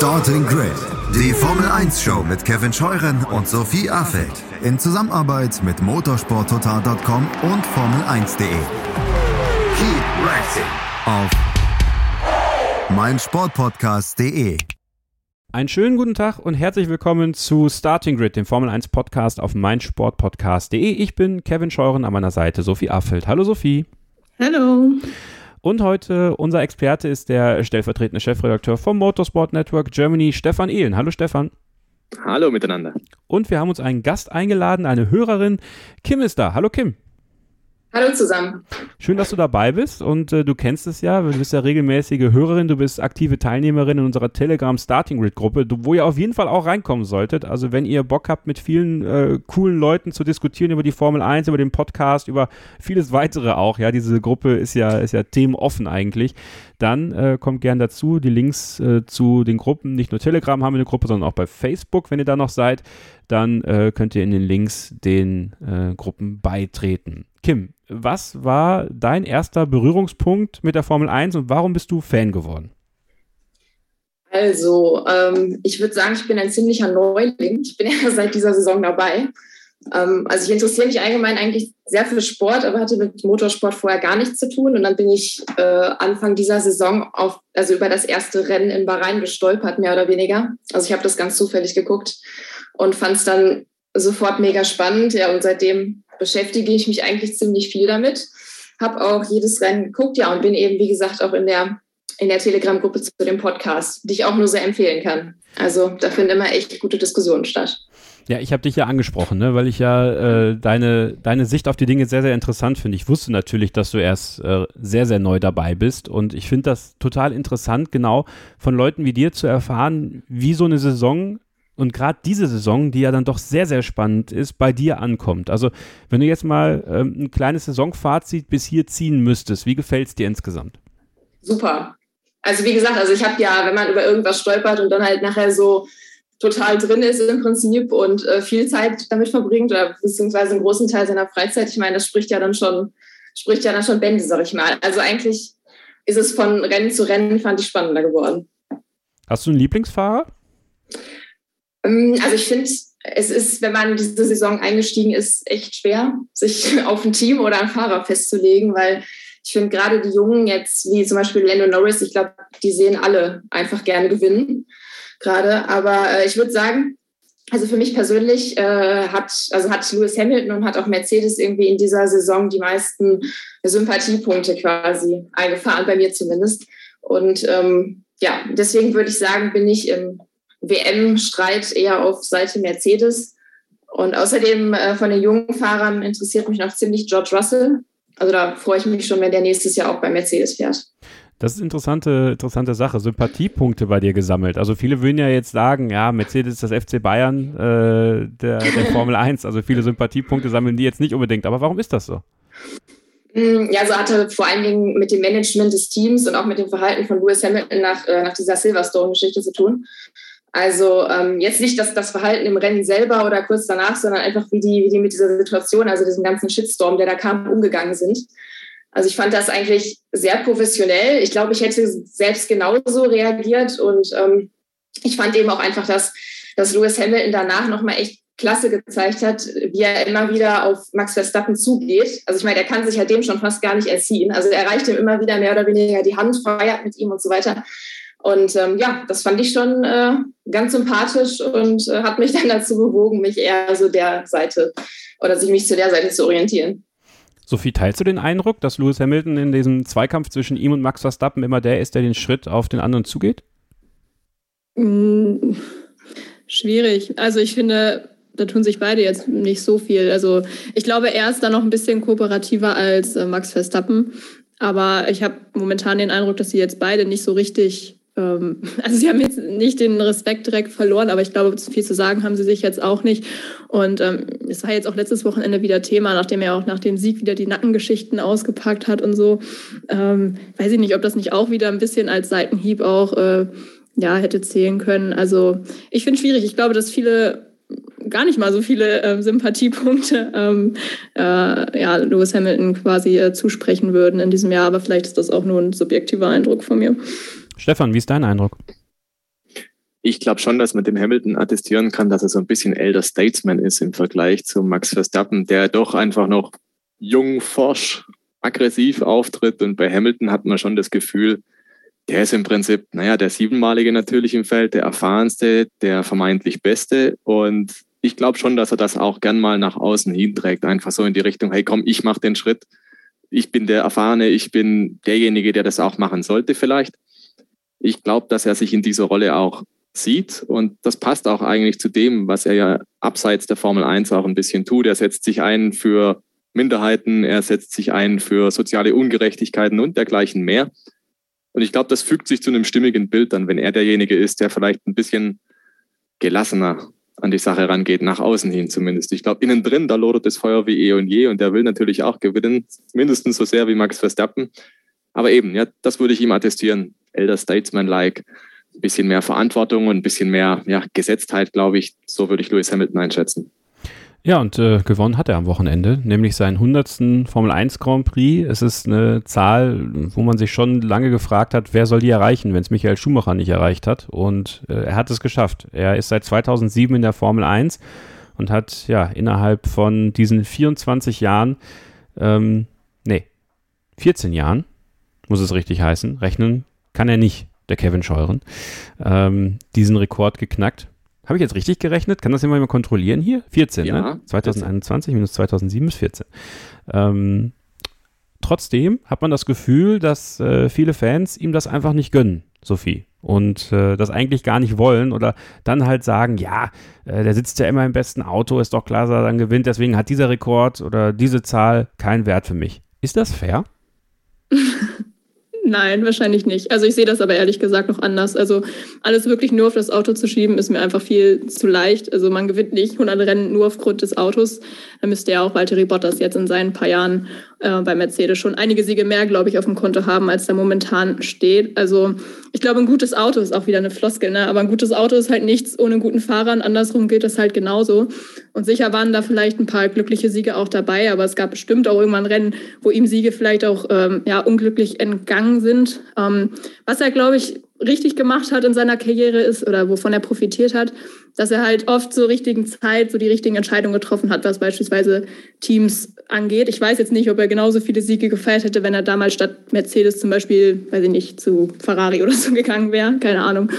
Starting Grid, die Formel 1 Show mit Kevin Scheuren und Sophie Affeld in Zusammenarbeit mit motorsporttotal.com und Formel1.de. Keep racing auf meinsportpodcast.de. Einen schönen guten Tag und herzlich willkommen zu Starting Grid, dem Formel 1 Podcast auf meinsportpodcast.de. Ich bin Kevin Scheuren an meiner Seite Sophie Affeld. Hallo Sophie. Hallo. Und heute unser Experte ist der stellvertretende Chefredakteur vom Motorsport Network Germany, Stefan Ehlen. Hallo Stefan. Hallo miteinander. Und wir haben uns einen Gast eingeladen, eine Hörerin. Kim ist da. Hallo Kim. Hallo zusammen. Schön, dass du dabei bist und äh, du kennst es ja, du bist ja regelmäßige Hörerin, du bist aktive Teilnehmerin in unserer Telegram Starting Grid Gruppe, wo ihr auf jeden Fall auch reinkommen solltet. Also wenn ihr Bock habt, mit vielen äh, coolen Leuten zu diskutieren über die Formel 1, über den Podcast, über vieles weitere auch, ja, diese Gruppe ist ja, ist ja themenoffen eigentlich, dann äh, kommt gern dazu. Die Links äh, zu den Gruppen, nicht nur Telegram haben wir eine Gruppe, sondern auch bei Facebook, wenn ihr da noch seid, dann äh, könnt ihr in den Links den äh, Gruppen beitreten. Kim, was war dein erster Berührungspunkt mit der Formel 1 und warum bist du Fan geworden? Also, ähm, ich würde sagen, ich bin ein ziemlicher Neuling. Ich bin ja seit dieser Saison dabei. Ähm, also ich interessiere mich allgemein eigentlich sehr für Sport, aber hatte mit Motorsport vorher gar nichts zu tun. Und dann bin ich äh, Anfang dieser Saison auf, also über das erste Rennen in Bahrain gestolpert, mehr oder weniger. Also ich habe das ganz zufällig geguckt und fand es dann sofort mega spannend. Ja, und seitdem beschäftige ich mich eigentlich ziemlich viel damit. Habe auch jedes Rennen geguckt, ja, und bin eben, wie gesagt, auch in der, in der Telegram-Gruppe zu dem Podcast, die ich auch nur sehr empfehlen kann. Also da finden immer echt gute Diskussionen statt. Ja, ich habe dich ja angesprochen, ne, weil ich ja äh, deine, deine Sicht auf die Dinge sehr, sehr interessant finde. Ich wusste natürlich, dass du erst äh, sehr, sehr neu dabei bist und ich finde das total interessant, genau von Leuten wie dir zu erfahren, wie so eine Saison und gerade diese Saison, die ja dann doch sehr, sehr spannend ist, bei dir ankommt. Also wenn du jetzt mal ähm, ein kleines Saisonfazit bis hier ziehen müsstest, wie gefällt es dir insgesamt? Super. Also wie gesagt, also ich habe ja, wenn man über irgendwas stolpert und dann halt nachher so total drin ist im Prinzip und äh, viel Zeit damit verbringt oder beziehungsweise einen großen Teil seiner Freizeit, ich meine, das spricht ja dann schon, spricht ja dann schon Bände, sag ich mal. Also eigentlich ist es von Rennen zu Rennen, fand ich spannender geworden. Hast du einen Lieblingsfahrer? Ähm, also ich finde, es ist, wenn man diese Saison eingestiegen ist, echt schwer, sich auf ein Team oder einen Fahrer festzulegen, weil ich finde gerade die Jungen jetzt, wie zum Beispiel Lando Norris, ich glaube, die sehen alle einfach gerne gewinnen gerade. Aber äh, ich würde sagen, also für mich persönlich äh, hat, also hat Lewis Hamilton und hat auch Mercedes irgendwie in dieser Saison die meisten Sympathiepunkte quasi eingefahren, bei mir zumindest. Und ähm, ja, deswegen würde ich sagen, bin ich im WM-Streit eher auf Seite Mercedes. Und außerdem äh, von den jungen Fahrern interessiert mich noch ziemlich George Russell. Also da freue ich mich schon, wenn der nächstes Jahr auch bei Mercedes fährt. Das ist interessante, interessante Sache. Sympathiepunkte bei dir gesammelt. Also viele würden ja jetzt sagen, ja, Mercedes ist das FC Bayern äh, der, der Formel 1. Also viele Sympathiepunkte sammeln die jetzt nicht unbedingt. Aber warum ist das so? Mm, ja, so hatte vor allen Dingen mit dem Management des Teams und auch mit dem Verhalten von Lewis Hamilton nach, äh, nach dieser Silverstone-Geschichte zu tun. Also ähm, jetzt nicht das, das Verhalten im Rennen selber oder kurz danach, sondern einfach wie die, wie die mit dieser Situation, also diesem ganzen Shitstorm, der da kam, umgegangen sind. Also ich fand das eigentlich sehr professionell. Ich glaube, ich hätte selbst genauso reagiert und ähm, ich fand eben auch einfach, dass, dass Lewis Hamilton danach nochmal echt klasse gezeigt hat, wie er immer wieder auf Max Verstappen zugeht. Also ich meine, er kann sich ja dem schon fast gar nicht erziehen. Also er reicht ihm immer wieder mehr oder weniger die Hand, feiert mit ihm und so weiter. Und ähm, ja, das fand ich schon äh, ganz sympathisch und äh, hat mich dann dazu bewogen, mich eher so der Seite oder sich mich zu der Seite zu orientieren. Sophie, teilst du den Eindruck, dass Lewis Hamilton in diesem Zweikampf zwischen ihm und Max Verstappen immer der ist, der den Schritt auf den anderen zugeht? Mm, schwierig. Also ich finde, da tun sich beide jetzt nicht so viel. Also ich glaube, er ist da noch ein bisschen kooperativer als äh, Max Verstappen. Aber ich habe momentan den Eindruck, dass sie jetzt beide nicht so richtig also sie haben jetzt nicht den Respekt direkt verloren, aber ich glaube, viel zu sagen haben sie sich jetzt auch nicht. Und ähm, es war jetzt auch letztes Wochenende wieder Thema, nachdem er auch nach dem Sieg wieder die Nackengeschichten ausgepackt hat und so. Ähm, weiß ich nicht, ob das nicht auch wieder ein bisschen als Seitenhieb auch äh, ja, hätte zählen können. Also ich finde es schwierig. Ich glaube, dass viele gar nicht mal so viele ähm, Sympathiepunkte ähm, äh, ja, Lewis Hamilton quasi äh, zusprechen würden in diesem Jahr, aber vielleicht ist das auch nur ein subjektiver Eindruck von mir. Stefan, wie ist dein Eindruck? ich glaube schon, dass man dem Hamilton attestieren kann, dass er so ein bisschen Elder Statesman ist im Vergleich zu Max Verstappen, der doch einfach noch jung, forsch, aggressiv auftritt. Und bei Hamilton hat man schon das Gefühl, der ist im Prinzip, naja, der siebenmalige natürlich im Feld, der erfahrenste, der vermeintlich beste. Und ich glaube schon, dass er das auch gern mal nach außen hinträgt. Einfach so in die Richtung, hey komm, ich mache den Schritt. Ich bin der Erfahrene, ich bin derjenige, der das auch machen sollte vielleicht. Ich glaube, dass er sich in dieser Rolle auch sieht. Und das passt auch eigentlich zu dem, was er ja abseits der Formel 1 auch ein bisschen tut. Er setzt sich ein für Minderheiten, er setzt sich ein für soziale Ungerechtigkeiten und dergleichen mehr. Und ich glaube, das fügt sich zu einem stimmigen Bild dann, wenn er derjenige ist, der vielleicht ein bisschen gelassener an die Sache rangeht, nach außen hin zumindest. Ich glaube, innen drin, da lodert das Feuer wie eh und je und der will natürlich auch gewinnen, mindestens so sehr wie Max Verstappen. Aber eben, ja, das würde ich ihm attestieren. Elder Statesman-like, ein bisschen mehr Verantwortung und ein bisschen mehr ja, Gesetztheit, glaube ich. So würde ich Lewis Hamilton einschätzen. Ja, und äh, gewonnen hat er am Wochenende, nämlich seinen 100. Formel 1 Grand Prix. Es ist eine Zahl, wo man sich schon lange gefragt hat, wer soll die erreichen, wenn es Michael Schumacher nicht erreicht hat. Und äh, er hat es geschafft. Er ist seit 2007 in der Formel 1 und hat ja innerhalb von diesen 24 Jahren, ähm, nee, 14 Jahren, muss es richtig heißen, rechnen kann er nicht, der Kevin Scheuren, ähm, diesen Rekord geknackt. Habe ich jetzt richtig gerechnet? Kann das jemand mal kontrollieren hier? 14, ja, ne? 2021 minus 2007 ist 14. Ähm, trotzdem hat man das Gefühl, dass äh, viele Fans ihm das einfach nicht gönnen, Sophie. Und äh, das eigentlich gar nicht wollen oder dann halt sagen, ja, äh, der sitzt ja immer im besten Auto, ist doch klar, dass er dann gewinnt, deswegen hat dieser Rekord oder diese Zahl keinen Wert für mich. Ist das fair? Nein, wahrscheinlich nicht. Also ich sehe das aber ehrlich gesagt noch anders. Also alles wirklich nur auf das Auto zu schieben, ist mir einfach viel zu leicht. Also man gewinnt nicht 100 Rennen nur aufgrund des Autos. Da müsste ja auch Valtteri Bottas jetzt in seinen paar Jahren äh, bei Mercedes schon einige Siege mehr, glaube ich, auf dem Konto haben, als da momentan steht. Also ich glaube, ein gutes Auto ist auch wieder eine Floskel, ne? aber ein gutes Auto ist halt nichts ohne guten Fahrer und andersrum gilt das halt genauso. Und sicher waren da vielleicht ein paar glückliche Siege auch dabei, aber es gab bestimmt auch irgendwann Rennen, wo ihm Siege vielleicht auch ähm, ja, unglücklich entgangen sind. Ähm, was er, glaube ich, richtig gemacht hat in seiner Karriere ist oder wovon er profitiert hat, dass er halt oft zur richtigen Zeit so die richtigen Entscheidungen getroffen hat, was beispielsweise Teams angeht. Ich weiß jetzt nicht, ob er genauso viele Siege gefeiert hätte, wenn er damals statt Mercedes zum Beispiel, weiß ich nicht, zu Ferrari oder so gegangen wäre, keine Ahnung.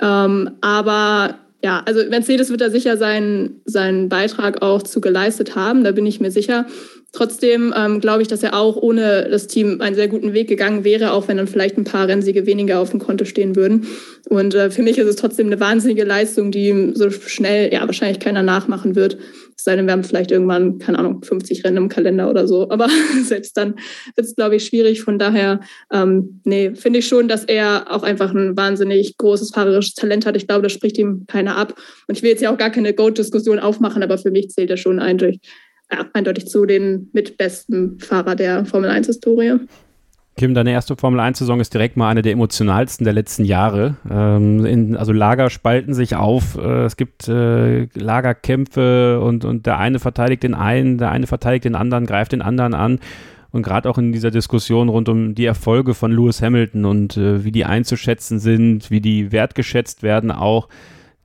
Ähm, aber ja, also Mercedes wird da sicher seinen, seinen Beitrag auch zu geleistet haben, da bin ich mir sicher. Trotzdem ähm, glaube ich, dass er auch ohne das Team einen sehr guten Weg gegangen wäre, auch wenn dann vielleicht ein paar Rennsiege weniger auf dem Konto stehen würden. Und äh, für mich ist es trotzdem eine wahnsinnige Leistung, die so schnell ja wahrscheinlich keiner nachmachen wird. Es sei denn, wir haben vielleicht irgendwann, keine Ahnung, 50 Rennen im Kalender oder so. Aber selbst dann wird es, glaube ich, schwierig. Von daher, ähm, nee, finde ich schon, dass er auch einfach ein wahnsinnig großes fahrerisches Talent hat. Ich glaube, das spricht ihm keiner ab. Und ich will jetzt ja auch gar keine Goat-Diskussion aufmachen, aber für mich zählt er schon eindeutig ja, eindeutig zu den mitbesten Fahrer der Formel 1-Historie. Kim, deine erste Formel 1-Saison ist direkt mal eine der emotionalsten der letzten Jahre. Ähm, in, also Lager spalten sich auf, äh, es gibt äh, Lagerkämpfe und, und der eine verteidigt den einen, der eine verteidigt den anderen, greift den anderen an. Und gerade auch in dieser Diskussion rund um die Erfolge von Lewis Hamilton und äh, wie die einzuschätzen sind, wie die wertgeschätzt werden auch,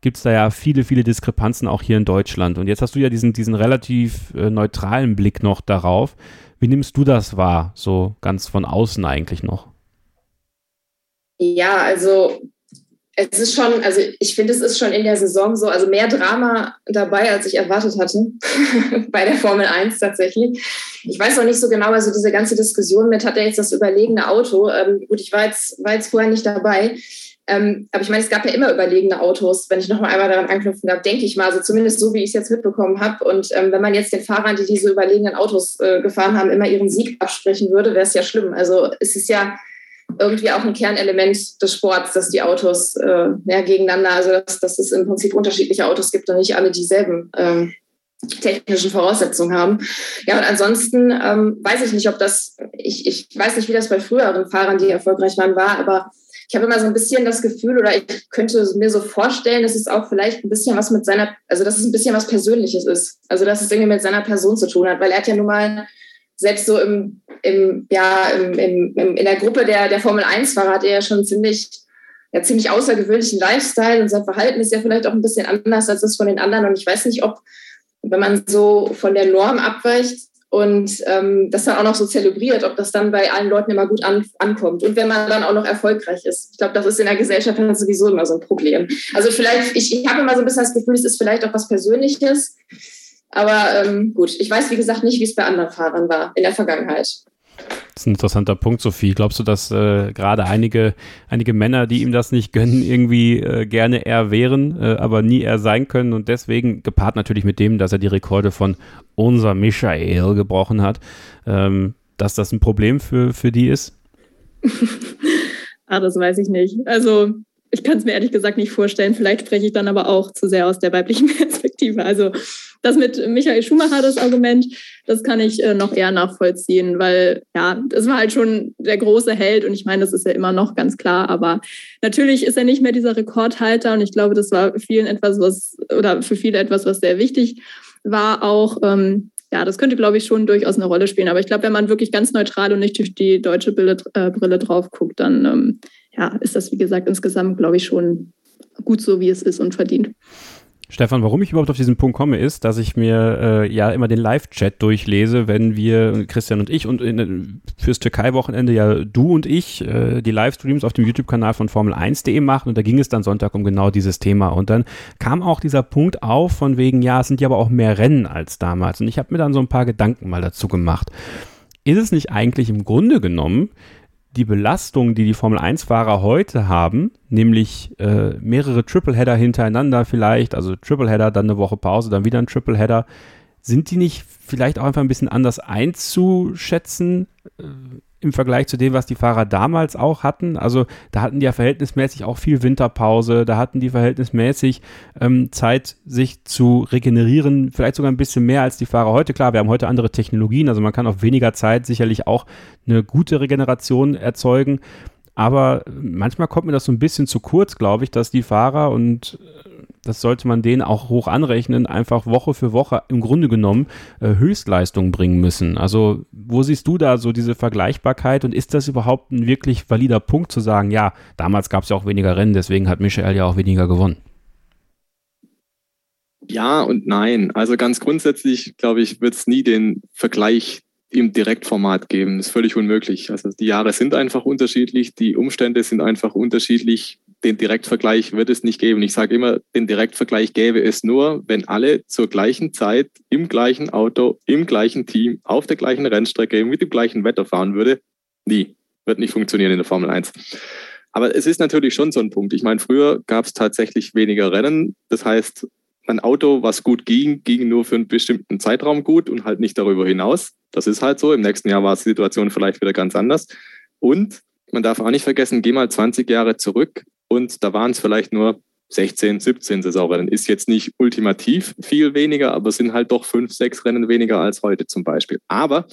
gibt es da ja viele, viele Diskrepanzen auch hier in Deutschland. Und jetzt hast du ja diesen, diesen relativ äh, neutralen Blick noch darauf. Wie nimmst du das wahr, so ganz von außen eigentlich noch? Ja, also es ist schon, also ich finde, es ist schon in der Saison so, also mehr Drama dabei, als ich erwartet hatte, bei der Formel 1 tatsächlich. Ich weiß noch nicht so genau, also diese ganze Diskussion mit, hat er jetzt das überlegene Auto? Ähm, gut, ich war jetzt, war jetzt vorher nicht dabei. Ähm, aber ich meine, es gab ja immer überlegene Autos, wenn ich noch mal einmal daran anknüpfen darf, denke ich mal, also zumindest so, wie ich es jetzt mitbekommen habe. Und ähm, wenn man jetzt den Fahrern, die diese überlegenen Autos äh, gefahren haben, immer ihren Sieg absprechen würde, wäre es ja schlimm. Also es ist ja irgendwie auch ein Kernelement des Sports, dass die Autos äh, ja, gegeneinander, also dass, dass es im Prinzip unterschiedliche Autos gibt und nicht alle dieselben ähm, technischen Voraussetzungen haben. Ja, und ansonsten ähm, weiß ich nicht, ob das, ich, ich weiß nicht, wie das bei früheren Fahrern, die erfolgreich waren, war, aber ich habe immer so ein bisschen das Gefühl oder ich könnte mir so vorstellen, dass es auch vielleicht ein bisschen was mit seiner, also dass es ein bisschen was Persönliches ist. Also dass es irgendwie mit seiner Person zu tun hat, weil er hat ja nun mal selbst so im, im ja, im, im, in der Gruppe der, der Formel 1-Fahrer hat er ja schon ziemlich ja, ziemlich außergewöhnlichen Lifestyle und sein Verhalten ist ja vielleicht auch ein bisschen anders als das von den anderen. Und ich weiß nicht, ob, wenn man so von der Norm abweicht und ähm, das dann auch noch so zelebriert, ob das dann bei allen Leuten immer gut an, ankommt. Und wenn man dann auch noch erfolgreich ist. Ich glaube, das ist in der Gesellschaft sowieso immer so ein Problem. Also vielleicht, ich, ich habe immer so ein bisschen das Gefühl, es ist vielleicht auch was Persönliches. Aber ähm, gut, ich weiß, wie gesagt, nicht, wie es bei anderen Fahrern war in der Vergangenheit. Das ist ein interessanter Punkt, Sophie. Glaubst du, dass äh, gerade einige, einige Männer, die ihm das nicht gönnen, irgendwie äh, gerne er wären, äh, aber nie er sein können und deswegen, gepaart natürlich mit dem, dass er die Rekorde von unser Michael gebrochen hat, ähm, dass das ein Problem für, für die ist? ah, das weiß ich nicht. Also ich kann es mir ehrlich gesagt nicht vorstellen. Vielleicht spreche ich dann aber auch zu sehr aus der weiblichen Perspektive. Also das mit Michael Schumacher, das Argument, das kann ich äh, noch eher nachvollziehen, weil ja, das war halt schon der große Held und ich meine, das ist ja immer noch ganz klar, aber natürlich ist er nicht mehr dieser Rekordhalter und ich glaube, das war vielen etwas, was oder für viele etwas, was sehr wichtig war auch. Ähm, ja, das könnte, glaube ich, schon durchaus eine Rolle spielen. Aber ich glaube, wenn man wirklich ganz neutral und nicht durch die deutsche Brille, äh, Brille drauf guckt, dann ähm, ja, ist das, wie gesagt, insgesamt, glaube ich, schon gut so, wie es ist und verdient. Stefan, warum ich überhaupt auf diesen Punkt komme, ist, dass ich mir äh, ja immer den Live-Chat durchlese, wenn wir, Christian und ich, und in, fürs Türkei-Wochenende ja du und ich äh, die Livestreams auf dem YouTube-Kanal von Formel1.de machen und da ging es dann Sonntag um genau dieses Thema. Und dann kam auch dieser Punkt auf, von wegen, ja, es sind ja aber auch mehr Rennen als damals. Und ich habe mir dann so ein paar Gedanken mal dazu gemacht. Ist es nicht eigentlich im Grunde genommen die Belastung, die die Formel-1-Fahrer heute haben, nämlich äh, mehrere Tripleheader hintereinander vielleicht, also Tripleheader, dann eine Woche Pause, dann wieder ein Tripleheader, sind die nicht vielleicht auch einfach ein bisschen anders einzuschätzen? Äh, im Vergleich zu dem, was die Fahrer damals auch hatten. Also da hatten die ja verhältnismäßig auch viel Winterpause, da hatten die verhältnismäßig ähm, Zeit, sich zu regenerieren, vielleicht sogar ein bisschen mehr als die Fahrer heute. Klar, wir haben heute andere Technologien, also man kann auf weniger Zeit sicherlich auch eine gute Regeneration erzeugen. Aber manchmal kommt mir das so ein bisschen zu kurz, glaube ich, dass die Fahrer und das sollte man denen auch hoch anrechnen, einfach Woche für Woche im Grunde genommen äh, Höchstleistungen bringen müssen. Also wo siehst du da so diese Vergleichbarkeit und ist das überhaupt ein wirklich valider Punkt zu sagen, ja, damals gab es ja auch weniger Rennen, deswegen hat Michael ja auch weniger gewonnen? Ja und nein. Also ganz grundsätzlich, glaube ich, wird es nie den Vergleich im Direktformat geben. Das ist völlig unmöglich. Also die Jahre sind einfach unterschiedlich, die Umstände sind einfach unterschiedlich den Direktvergleich wird es nicht geben. Ich sage immer, den Direktvergleich gäbe es nur, wenn alle zur gleichen Zeit im gleichen Auto, im gleichen Team, auf der gleichen Rennstrecke, mit dem gleichen Wetter fahren würde. Nie. Wird nicht funktionieren in der Formel 1. Aber es ist natürlich schon so ein Punkt. Ich meine, früher gab es tatsächlich weniger Rennen. Das heißt, ein Auto, was gut ging, ging nur für einen bestimmten Zeitraum gut und halt nicht darüber hinaus. Das ist halt so. Im nächsten Jahr war die Situation vielleicht wieder ganz anders. Und man darf auch nicht vergessen, geh mal 20 Jahre zurück und da waren es vielleicht nur 16, 17 Saisonrennen. Ist jetzt nicht ultimativ viel weniger, aber sind halt doch fünf, sechs Rennen weniger als heute zum Beispiel. Aber,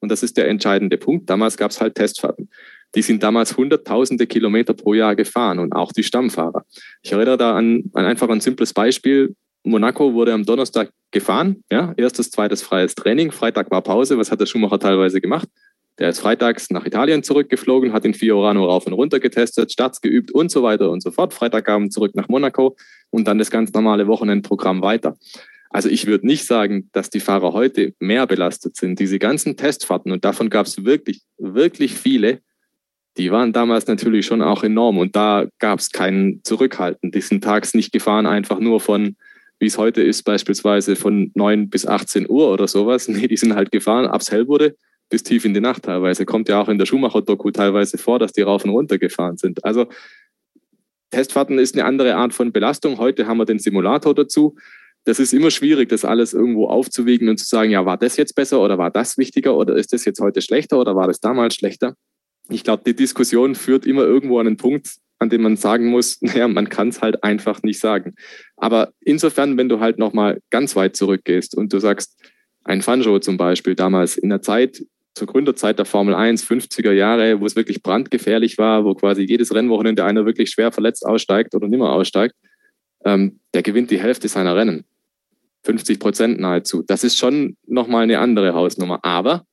und das ist der entscheidende Punkt, damals gab es halt Testfahrten. Die sind damals hunderttausende Kilometer pro Jahr gefahren und auch die Stammfahrer. Ich erinnere da an, an einfach ein simples Beispiel. Monaco wurde am Donnerstag gefahren, ja, erstes, zweites freies Training, Freitag war Pause, was hat der Schumacher teilweise gemacht? Der ist freitags nach Italien zurückgeflogen, hat in Fiorano rauf und runter getestet, Starts geübt und so weiter und so fort. Freitagabend zurück nach Monaco und dann das ganz normale Wochenendprogramm weiter. Also ich würde nicht sagen, dass die Fahrer heute mehr belastet sind. Diese ganzen Testfahrten, und davon gab es wirklich, wirklich viele, die waren damals natürlich schon auch enorm. Und da gab es keinen Zurückhalten. Die sind tags nicht gefahren, einfach nur von, wie es heute ist, beispielsweise von 9 bis 18 Uhr oder sowas. Nee, die sind halt gefahren, abs hell wurde, bis tief in die Nacht teilweise. Kommt ja auch in der Schumacher-Doku teilweise vor, dass die rauf und runter gefahren sind. Also Testfahrten ist eine andere Art von Belastung. Heute haben wir den Simulator dazu. Das ist immer schwierig, das alles irgendwo aufzuwiegen und zu sagen, ja, war das jetzt besser oder war das wichtiger oder ist das jetzt heute schlechter oder war das damals schlechter? Ich glaube, die Diskussion führt immer irgendwo an einen Punkt, an dem man sagen muss, naja, man kann es halt einfach nicht sagen. Aber insofern, wenn du halt nochmal ganz weit zurückgehst und du sagst, ein Fanjo zum Beispiel damals in der Zeit, zur Gründerzeit der Formel 1, 50er Jahre, wo es wirklich brandgefährlich war, wo quasi jedes Rennwochenende einer wirklich schwer verletzt aussteigt oder nimmer aussteigt, ähm, der gewinnt die Hälfte seiner Rennen. 50 Prozent nahezu. Das ist schon nochmal eine andere Hausnummer. Aber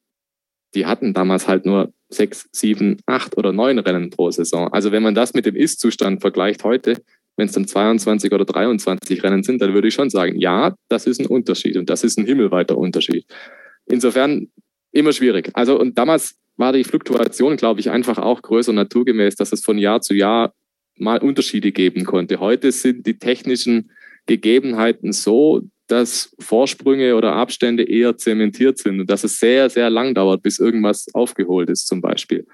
die hatten damals halt nur sechs, sieben, acht oder neun Rennen pro Saison. Also wenn man das mit dem Ist-Zustand vergleicht heute, wenn es dann 22 oder 23 Rennen sind, dann würde ich schon sagen, ja, das ist ein Unterschied und das ist ein himmelweiter Unterschied. Insofern immer schwierig. Also und damals war die Fluktuation, glaube ich, einfach auch größer naturgemäß, dass es von Jahr zu Jahr mal Unterschiede geben konnte. Heute sind die technischen Gegebenheiten so, dass Vorsprünge oder Abstände eher zementiert sind und dass es sehr, sehr lang dauert, bis irgendwas aufgeholt ist zum Beispiel.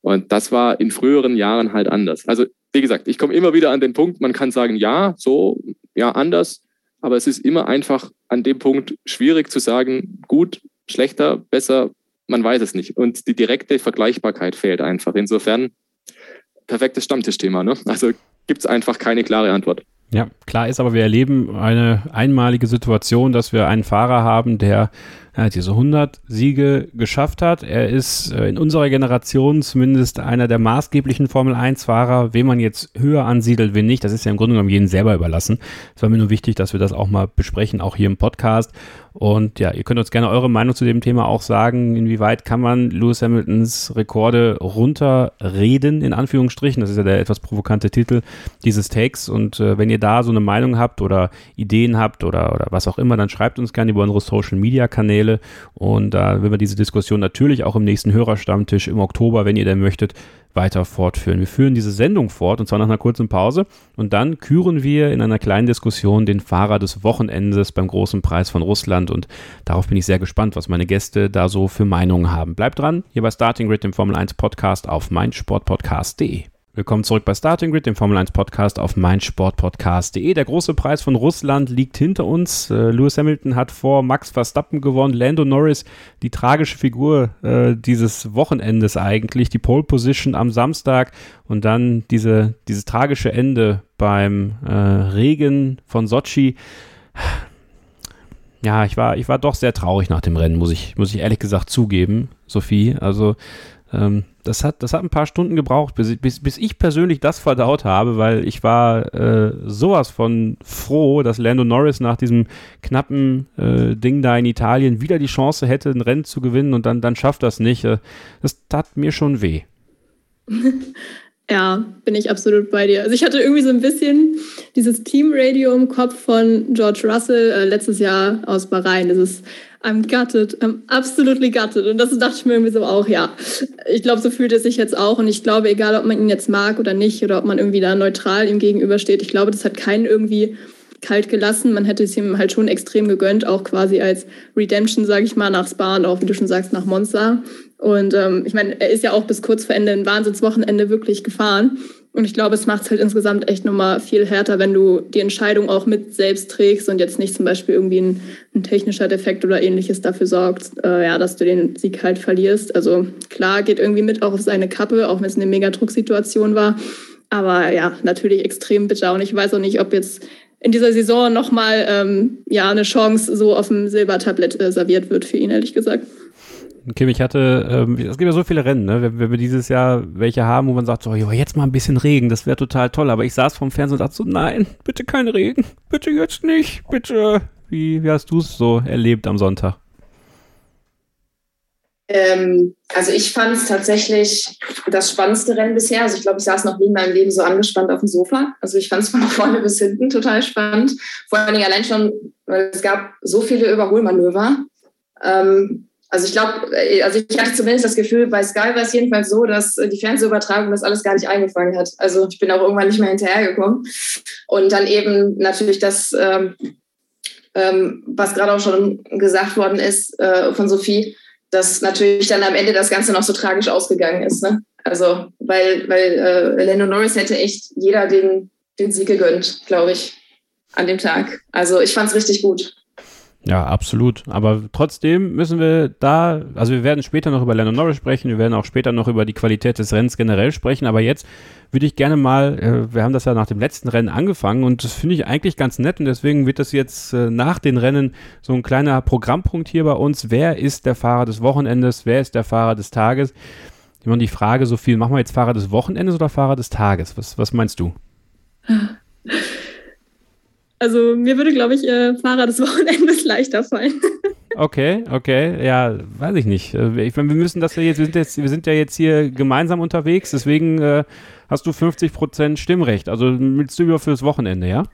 Und das war in früheren Jahren halt anders. Also wie gesagt, ich komme immer wieder an den Punkt, man kann sagen, ja, so, ja, anders, aber es ist immer einfach an dem Punkt schwierig zu sagen, gut, schlechter, besser, man weiß es nicht. Und die direkte Vergleichbarkeit fehlt einfach. Insofern perfektes Stammtischthema. Ne? Also gibt es einfach keine klare Antwort. Ja, klar ist aber, wir erleben eine einmalige Situation, dass wir einen Fahrer haben, der ja, diese 100 Siege geschafft hat. Er ist äh, in unserer Generation zumindest einer der maßgeblichen Formel-1-Fahrer. Wen man jetzt höher ansiedelt, wen nicht, das ist ja im Grunde genommen jedem selber überlassen. Es war mir nur wichtig, dass wir das auch mal besprechen, auch hier im Podcast. Und ja, ihr könnt uns gerne eure Meinung zu dem Thema auch sagen. Inwieweit kann man Lewis Hamiltons Rekorde runterreden, in Anführungsstrichen? Das ist ja der etwas provokante Titel dieses Takes. Und äh, wenn ihr da so eine Meinung habt oder Ideen habt oder, oder was auch immer, dann schreibt uns gerne über unsere Social Kanäle. Und da werden wir diese Diskussion natürlich auch im nächsten Hörerstammtisch im Oktober, wenn ihr denn möchtet, weiter fortführen. Wir führen diese Sendung fort und zwar nach einer kurzen Pause und dann küren wir in einer kleinen Diskussion den Fahrer des Wochenendes beim großen Preis von Russland und darauf bin ich sehr gespannt, was meine Gäste da so für Meinungen haben. Bleibt dran, hier bei Starting Grid, dem Formel 1 Podcast auf meinsportpodcast.de. Willkommen zurück bei Starting Grid, dem Formel 1 Podcast auf meinsportpodcast.de. Der große Preis von Russland liegt hinter uns. Äh, Lewis Hamilton hat vor Max Verstappen gewonnen. Lando Norris, die tragische Figur äh, dieses Wochenendes eigentlich, die Pole Position am Samstag und dann diese, dieses tragische Ende beim äh, Regen von Sochi. Ja, ich war, ich war doch sehr traurig nach dem Rennen, muss ich, muss ich ehrlich gesagt zugeben, Sophie. Also ähm, das, hat, das hat ein paar Stunden gebraucht, bis, bis, bis ich persönlich das verdaut habe, weil ich war äh, sowas von froh, dass Lando Norris nach diesem knappen äh, Ding da in Italien wieder die Chance hätte, ein Rennen zu gewinnen und dann, dann schafft das nicht. Äh, das tat mir schon weh. Ja, bin ich absolut bei dir. Also ich hatte irgendwie so ein bisschen dieses Teamradio im Kopf von George Russell äh, letztes Jahr aus Bahrain. Das ist I'm gutted, I'm absolutely gutted. Und das dachte ich mir irgendwie so auch, ja. Ich glaube, so fühlt es sich jetzt auch. Und ich glaube, egal, ob man ihn jetzt mag oder nicht, oder ob man irgendwie da neutral ihm gegenübersteht, ich glaube, das hat keinen irgendwie kalt gelassen. Man hätte es ihm halt schon extrem gegönnt, auch quasi als Redemption, sage ich mal, nach Spa und auch, wie du schon sagst, nach Monza. Und ähm, ich meine, er ist ja auch bis kurz vor Ende ein Wahnsinnswochenende wirklich gefahren. Und ich glaube, es macht es halt insgesamt echt nochmal viel härter, wenn du die Entscheidung auch mit selbst trägst und jetzt nicht zum Beispiel irgendwie ein, ein technischer Defekt oder ähnliches dafür sorgt, äh, ja, dass du den Sieg halt verlierst. Also klar, geht irgendwie mit auch auf seine Kappe, auch wenn es eine Megadrucksituation war. Aber ja, natürlich extrem bitter. Und ich weiß auch nicht, ob jetzt in dieser Saison nochmal ähm, ja, eine Chance so auf dem Silbertablett äh, serviert wird für ihn, ehrlich gesagt. Kim, ich hatte, ähm, es gibt ja so viele Rennen, ne? wenn, wenn, wir dieses Jahr welche haben, wo man sagt, so, jo, jetzt mal ein bisschen Regen, das wäre total toll. Aber ich saß vorm Fernsehen und dachte so, nein, bitte kein Regen, bitte jetzt nicht, bitte. Wie, wie hast du es so erlebt am Sonntag? Ähm, also ich fand es tatsächlich das spannendste Rennen bisher. Also ich glaube, ich saß noch nie in meinem Leben so angespannt auf dem Sofa. Also ich fand es von vorne bis hinten total spannend. Vor allen Dingen allein schon, weil es gab so viele Überholmanöver. Ähm, also ich glaube, äh, also ich hatte zumindest das Gefühl, bei Sky war es jedenfalls so, dass äh, die Fernsehübertragung das alles gar nicht eingefangen hat. Also ich bin auch irgendwann nicht mehr hinterhergekommen. Und dann eben natürlich das, ähm, ähm, was gerade auch schon gesagt worden ist äh, von Sophie, dass natürlich dann am Ende das Ganze noch so tragisch ausgegangen ist. Ne? Also weil, weil äh, Lando Norris hätte echt jeder den, den Sieg gegönnt, glaube ich, an dem Tag. Also ich fand es richtig gut. Ja, absolut. Aber trotzdem müssen wir da, also wir werden später noch über Lennon Norris sprechen, wir werden auch später noch über die Qualität des Rennens generell sprechen, aber jetzt würde ich gerne mal, äh, wir haben das ja nach dem letzten Rennen angefangen und das finde ich eigentlich ganz nett und deswegen wird das jetzt äh, nach den Rennen so ein kleiner Programmpunkt hier bei uns. Wer ist der Fahrer des Wochenendes? Wer ist der Fahrer des Tages? Immer die Frage so viel, machen wir jetzt Fahrer des Wochenendes oder Fahrer des Tages? Was, was meinst du? Also mir würde, glaube ich, äh, Fahrer des Wochenendes leichter fallen. Okay, okay, ja, weiß ich nicht. Äh, ich meine, wir müssen das ja jetzt, wir sind jetzt, wir sind ja jetzt hier gemeinsam unterwegs, deswegen äh, hast du 50 Prozent Stimmrecht. Also willst du über fürs Wochenende, ja?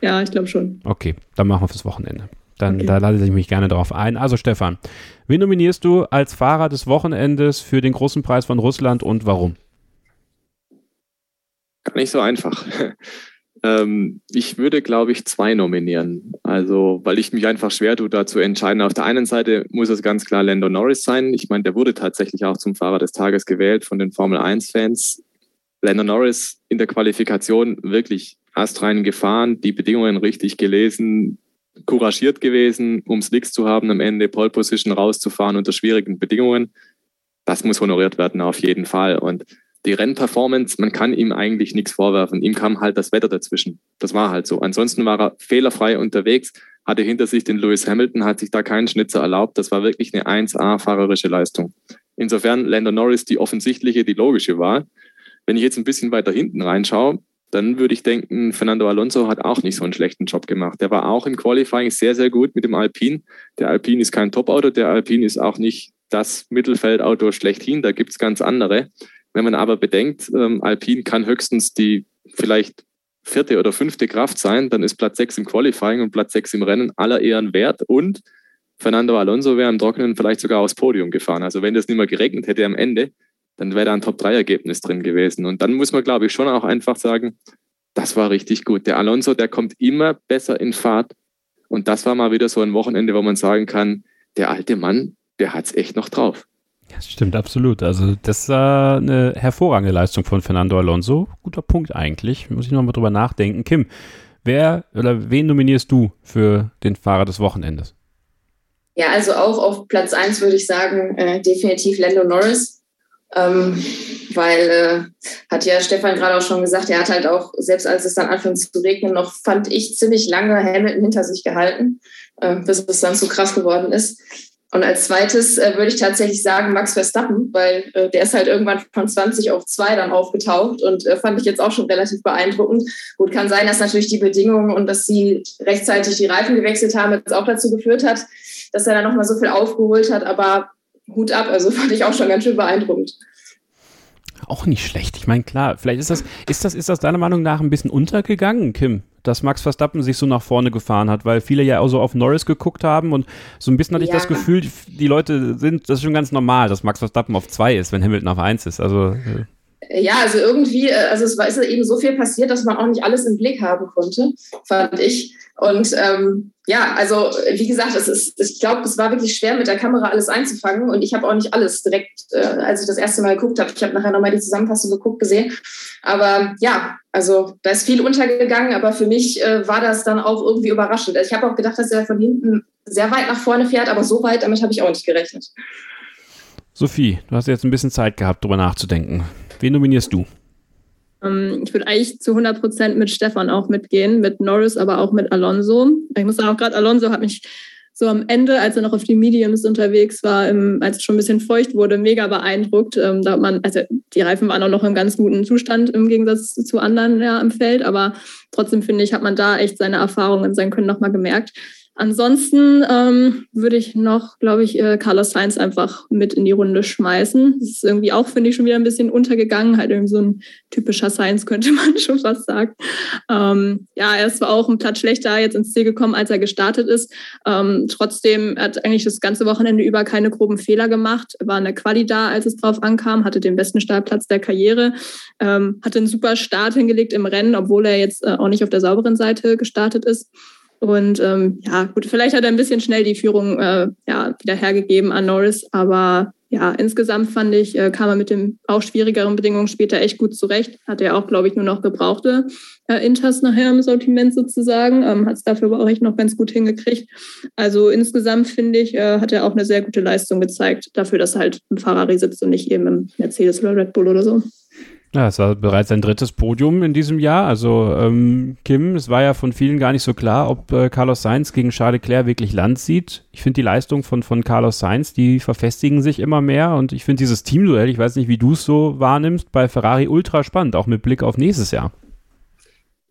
Ja, ich glaube schon. Okay, dann machen wir fürs Wochenende. Dann okay. da lasse ich mich gerne drauf ein. Also Stefan, wen nominierst du als Fahrer des Wochenendes für den großen Preis von Russland und warum? Gar nicht so einfach. Ähm, ich würde, glaube ich, zwei nominieren. Also, weil ich mich einfach schwer tue, da zu entscheiden. Auf der einen Seite muss es ganz klar Lando Norris sein. Ich meine, der wurde tatsächlich auch zum Fahrer des Tages gewählt von den Formel 1-Fans. Lando Norris in der Qualifikation wirklich astrein gefahren, die Bedingungen richtig gelesen, couragiert gewesen, um Slicks zu haben, am Ende Pole Position rauszufahren unter schwierigen Bedingungen. Das muss honoriert werden, auf jeden Fall. Und die Rennperformance, man kann ihm eigentlich nichts vorwerfen. Ihm kam halt das Wetter dazwischen. Das war halt so. Ansonsten war er fehlerfrei unterwegs, hatte hinter sich den Lewis Hamilton, hat sich da keinen Schnitzer erlaubt. Das war wirklich eine 1A-fahrerische Leistung. Insofern Lando Norris die offensichtliche, die logische Wahl. Wenn ich jetzt ein bisschen weiter hinten reinschaue, dann würde ich denken, Fernando Alonso hat auch nicht so einen schlechten Job gemacht. Der war auch im Qualifying sehr, sehr gut mit dem Alpine. Der Alpine ist kein Top-Auto, der Alpine ist auch nicht das Mittelfeldauto schlechthin, da gibt es ganz andere. Wenn man aber bedenkt, ähm, Alpine kann höchstens die vielleicht vierte oder fünfte Kraft sein, dann ist Platz sechs im Qualifying und Platz sechs im Rennen aller Ehren wert und Fernando Alonso wäre im Trockenen vielleicht sogar aufs Podium gefahren. Also wenn das nicht mehr geregnet hätte am Ende, dann wäre da ein Top-3-Ergebnis drin gewesen. Und dann muss man, glaube ich, schon auch einfach sagen, das war richtig gut. Der Alonso, der kommt immer besser in Fahrt. Und das war mal wieder so ein Wochenende, wo man sagen kann, der alte Mann, der hat es echt noch drauf. Das stimmt absolut. Also das war eine hervorragende Leistung von Fernando Alonso. Guter Punkt eigentlich. Muss ich nochmal drüber nachdenken. Kim, wer oder wen nominierst du für den Fahrer des Wochenendes? Ja, also auch auf Platz 1 würde ich sagen, äh, definitiv Lando Norris ähm, weil, äh, hat ja Stefan gerade auch schon gesagt, er hat halt auch, selbst als es dann anfing zu regnen, noch, fand ich, ziemlich lange Hamilton hinter sich gehalten, äh, bis es dann zu krass geworden ist. Und als zweites äh, würde ich tatsächlich sagen Max Verstappen, weil äh, der ist halt irgendwann von 20 auf 2 dann aufgetaucht und äh, fand ich jetzt auch schon relativ beeindruckend. Gut, kann sein, dass natürlich die Bedingungen und dass sie rechtzeitig die Reifen gewechselt haben, jetzt auch dazu geführt hat, dass er dann nochmal so viel aufgeholt hat. Aber Hut ab. Also fand ich auch schon ganz schön beeindruckend. Auch nicht schlecht. Ich meine, klar, vielleicht ist das, ist das, ist das deiner Meinung nach ein bisschen untergegangen, Kim, dass Max Verstappen sich so nach vorne gefahren hat, weil viele ja auch so auf Norris geguckt haben und so ein bisschen hatte ja. ich das Gefühl, die Leute sind, das ist schon ganz normal, dass Max Verstappen auf zwei ist, wenn Hamilton auf eins ist. Also. Äh. Ja, also irgendwie, äh, also es ist eben so viel passiert, dass man auch nicht alles im Blick haben konnte, fand ich. Und ähm, ja, also wie gesagt, es ist, ich glaube, es war wirklich schwer, mit der Kamera alles einzufangen. Und ich habe auch nicht alles direkt, äh, als ich das erste Mal geguckt habe. Ich habe nachher nochmal die Zusammenfassung geguckt, gesehen. Aber ja, also da ist viel untergegangen, aber für mich äh, war das dann auch irgendwie überraschend. Also ich habe auch gedacht, dass er von hinten sehr weit nach vorne fährt, aber so weit, damit habe ich auch nicht gerechnet. Sophie, du hast jetzt ein bisschen Zeit gehabt, darüber nachzudenken. Wen nominierst du? Ähm, ich würde eigentlich zu 100 Prozent mit Stefan auch mitgehen, mit Norris, aber auch mit Alonso. Ich muss sagen, auch gerade Alonso hat mich so am Ende, als er noch auf die Mediums unterwegs war, als es schon ein bisschen feucht wurde, mega beeindruckt. Ähm, da hat man, also die Reifen waren auch noch im ganz guten Zustand im Gegensatz zu anderen ja, im Feld, aber trotzdem finde ich, hat man da echt seine Erfahrungen, sein Können nochmal gemerkt. Ansonsten ähm, würde ich noch, glaube ich, äh, Carlos Sainz einfach mit in die Runde schmeißen. Das ist irgendwie auch, finde ich, schon wieder ein bisschen untergegangen. Halt irgendwie so ein typischer Sainz, könnte man schon fast sagen. Ähm, ja, er ist zwar auch ein Platz schlechter jetzt ins Ziel gekommen, als er gestartet ist. Ähm, trotzdem hat eigentlich das ganze Wochenende über keine groben Fehler gemacht. War eine Quali da, als es drauf ankam, hatte den besten Startplatz der Karriere, ähm, hatte einen super Start hingelegt im Rennen, obwohl er jetzt äh, auch nicht auf der sauberen Seite gestartet ist. Und ähm, ja, gut, vielleicht hat er ein bisschen schnell die Führung äh, ja, wieder hergegeben an Norris, aber ja, insgesamt fand ich, äh, kam er mit den auch schwierigeren Bedingungen später echt gut zurecht. Hat er auch, glaube ich, nur noch gebrauchte äh, Inters nachher im Sortiment sozusagen. Ähm, hat es dafür aber auch echt noch ganz gut hingekriegt. Also insgesamt finde ich, äh, hat er auch eine sehr gute Leistung gezeigt, dafür, dass er halt im Ferrari sitzt und nicht eben im Mercedes oder Red Bull oder so. Ja, es war bereits sein drittes Podium in diesem Jahr. Also ähm, Kim, es war ja von vielen gar nicht so klar, ob äh, Carlos Sainz gegen Charles Leclerc wirklich Land sieht. Ich finde die Leistung von, von Carlos Sainz, die verfestigen sich immer mehr und ich finde dieses Teamduell, ich weiß nicht, wie du es so wahrnimmst, bei Ferrari ultra spannend, auch mit Blick auf nächstes Jahr.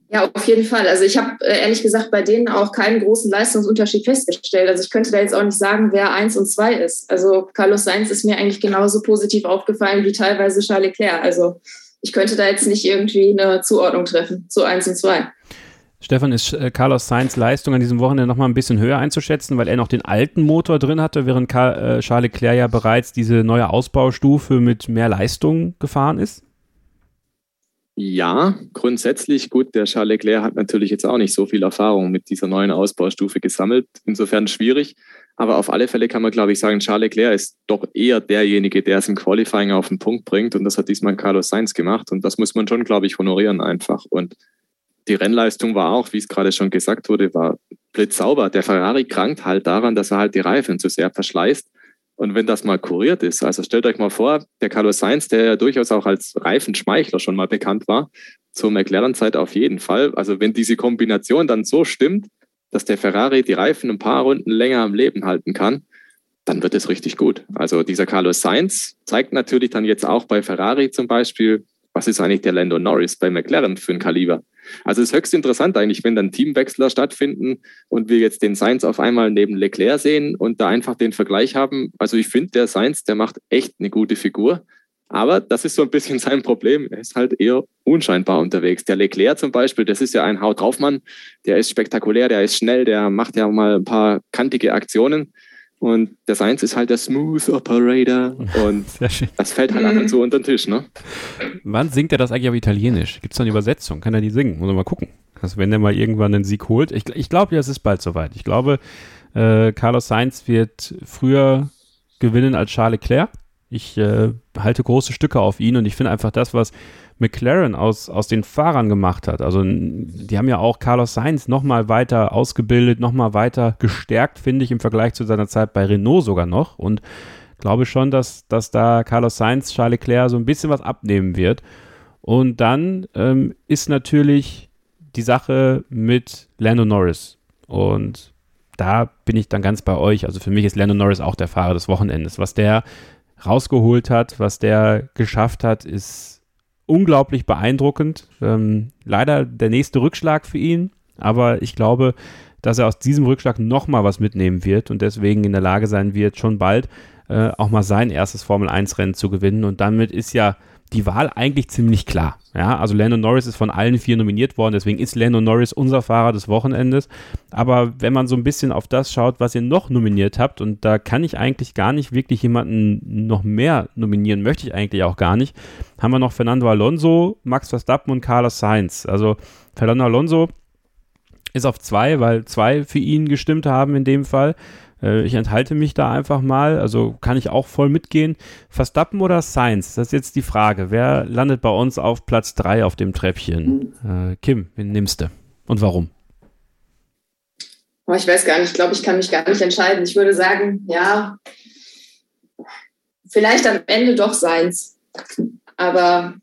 Ja, auf jeden Fall. Also ich habe äh, ehrlich gesagt bei denen auch keinen großen Leistungsunterschied festgestellt. Also ich könnte da jetzt auch nicht sagen, wer eins und zwei ist. Also Carlos Sainz ist mir eigentlich genauso positiv aufgefallen wie teilweise Charles Leclerc. Also ich könnte da jetzt nicht irgendwie eine Zuordnung treffen zu eins und zwei. Stefan, ist äh, Carlos Sainz Leistung an diesem Wochenende nochmal ein bisschen höher einzuschätzen, weil er noch den alten Motor drin hatte, während Karl, äh, Charles Leclerc ja bereits diese neue Ausbaustufe mit mehr Leistung gefahren ist? Ja, grundsätzlich gut. Der Charles Leclerc hat natürlich jetzt auch nicht so viel Erfahrung mit dieser neuen Ausbaustufe gesammelt. Insofern schwierig. Aber auf alle Fälle kann man, glaube ich, sagen, Charles Leclerc ist doch eher derjenige, der es im Qualifying auf den Punkt bringt. Und das hat diesmal Carlos Sainz gemacht. Und das muss man schon, glaube ich, honorieren einfach. Und die Rennleistung war auch, wie es gerade schon gesagt wurde, war blitzsauber. Der Ferrari krankt halt daran, dass er halt die Reifen zu sehr verschleißt. Und wenn das mal kuriert ist, also stellt euch mal vor, der Carlos Sainz, der ja durchaus auch als Reifenschmeichler schon mal bekannt war, zur McLaren-Zeit auf jeden Fall. Also wenn diese Kombination dann so stimmt, dass der Ferrari die Reifen ein paar Runden länger am Leben halten kann, dann wird es richtig gut. Also dieser Carlos Sainz zeigt natürlich dann jetzt auch bei Ferrari zum Beispiel, was ist eigentlich der Lando Norris bei McLaren für ein Kaliber. Also es ist höchst interessant eigentlich, wenn dann Teamwechsler stattfinden und wir jetzt den Sainz auf einmal neben Leclerc sehen und da einfach den Vergleich haben. Also ich finde, der Sainz, der macht echt eine gute Figur. Aber das ist so ein bisschen sein Problem. Er ist halt eher unscheinbar unterwegs. Der Leclerc zum Beispiel, das ist ja ein Haut draufmann. Der ist spektakulär, der ist schnell, der macht ja mal ein paar kantige Aktionen. Und der Sainz ist halt der Smooth Operator. Und das fällt halt ab und zu unter den Tisch, ne? Wann singt er das eigentlich auf Italienisch? Gibt es da eine Übersetzung? Kann er die singen? Muss man mal gucken. Also wenn er mal irgendwann einen Sieg holt. Ich, ich glaube ja, es ist bald soweit. Ich glaube, äh, Carlos Sainz wird früher gewinnen als Charles Leclerc. Ich äh, halte große Stücke auf ihn und ich finde einfach das, was McLaren aus, aus den Fahrern gemacht hat. Also die haben ja auch Carlos Sainz nochmal weiter ausgebildet, nochmal weiter gestärkt, finde ich, im Vergleich zu seiner Zeit bei Renault sogar noch. Und glaube schon, dass, dass da Carlos Sainz, Charles Leclerc so ein bisschen was abnehmen wird. Und dann ähm, ist natürlich die Sache mit Lando Norris. Und da bin ich dann ganz bei euch. Also für mich ist Lando Norris auch der Fahrer des Wochenendes. Was der rausgeholt hat, was der geschafft hat, ist unglaublich beeindruckend. Ähm, leider der nächste Rückschlag für ihn, aber ich glaube, dass er aus diesem Rückschlag nochmal was mitnehmen wird und deswegen in der Lage sein wird, schon bald äh, auch mal sein erstes Formel-1-Rennen zu gewinnen. Und damit ist ja die Wahl eigentlich ziemlich klar. Ja, also Lando Norris ist von allen vier nominiert worden, deswegen ist Lando Norris unser Fahrer des Wochenendes. Aber wenn man so ein bisschen auf das schaut, was ihr noch nominiert habt, und da kann ich eigentlich gar nicht wirklich jemanden noch mehr nominieren, möchte ich eigentlich auch gar nicht, haben wir noch Fernando Alonso, Max Verstappen und Carlos Sainz. Also Fernando Alonso ist auf zwei, weil zwei für ihn gestimmt haben in dem Fall. Äh, ich enthalte mich da einfach mal, also kann ich auch voll mitgehen. Verstappen oder Sainz? Das ist jetzt die Frage. Wer landet bei uns auf Platz 3 auf dem Treppchen? Äh, Kim, wen nimmst du und warum? Oh, ich weiß gar nicht, ich glaube, ich kann mich gar nicht entscheiden. Ich würde sagen, ja, vielleicht am Ende doch Sainz. Aber,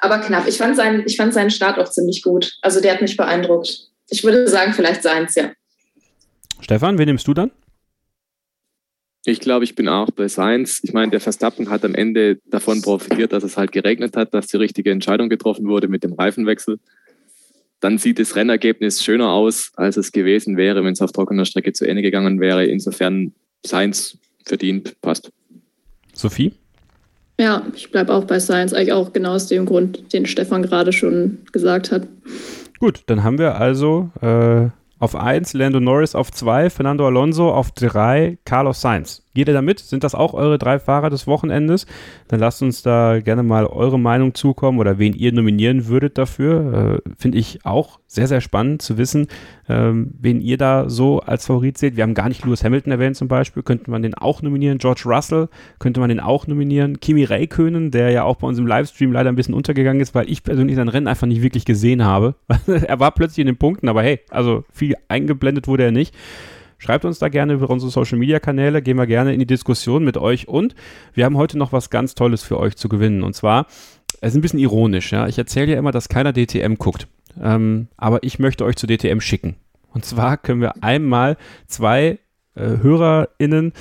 aber knapp. Ich fand, seinen, ich fand seinen Start auch ziemlich gut. Also der hat mich beeindruckt. Ich würde sagen, vielleicht Sainz, ja. Stefan, wen nimmst du dann? Ich glaube, ich bin auch bei Sainz. Ich meine, der Verstappen hat am Ende davon profitiert, dass es halt geregnet hat, dass die richtige Entscheidung getroffen wurde mit dem Reifenwechsel. Dann sieht das Rennergebnis schöner aus, als es gewesen wäre, wenn es auf trockener Strecke zu Ende gegangen wäre. Insofern Sainz verdient, passt. Sophie? Ja, ich bleibe auch bei Science, eigentlich auch genau aus dem Grund, den Stefan gerade schon gesagt hat. Gut, dann haben wir also äh, auf 1 Lando Norris, auf 2 Fernando Alonso, auf 3 Carlos Sainz. Geht ihr damit? Sind das auch eure drei Fahrer des Wochenendes? Dann lasst uns da gerne mal eure Meinung zukommen oder wen ihr nominieren würdet dafür. Äh, Finde ich auch sehr, sehr spannend zu wissen, ähm, wen ihr da so als Favorit seht. Wir haben gar nicht Lewis Hamilton erwähnt zum Beispiel. Könnte man den auch nominieren? George Russell könnte man den auch nominieren? Kimi Räikkönen, der ja auch bei uns im Livestream leider ein bisschen untergegangen ist, weil ich persönlich sein Rennen einfach nicht wirklich gesehen habe. er war plötzlich in den Punkten, aber hey, also viel eingeblendet wurde er nicht. Schreibt uns da gerne über unsere Social Media Kanäle, gehen wir gerne in die Diskussion mit euch und wir haben heute noch was ganz Tolles für euch zu gewinnen und zwar, es ist ein bisschen ironisch, ja. Ich erzähle ja immer, dass keiner DTM guckt, ähm, aber ich möchte euch zu DTM schicken. Und zwar können wir einmal zwei äh, HörerInnen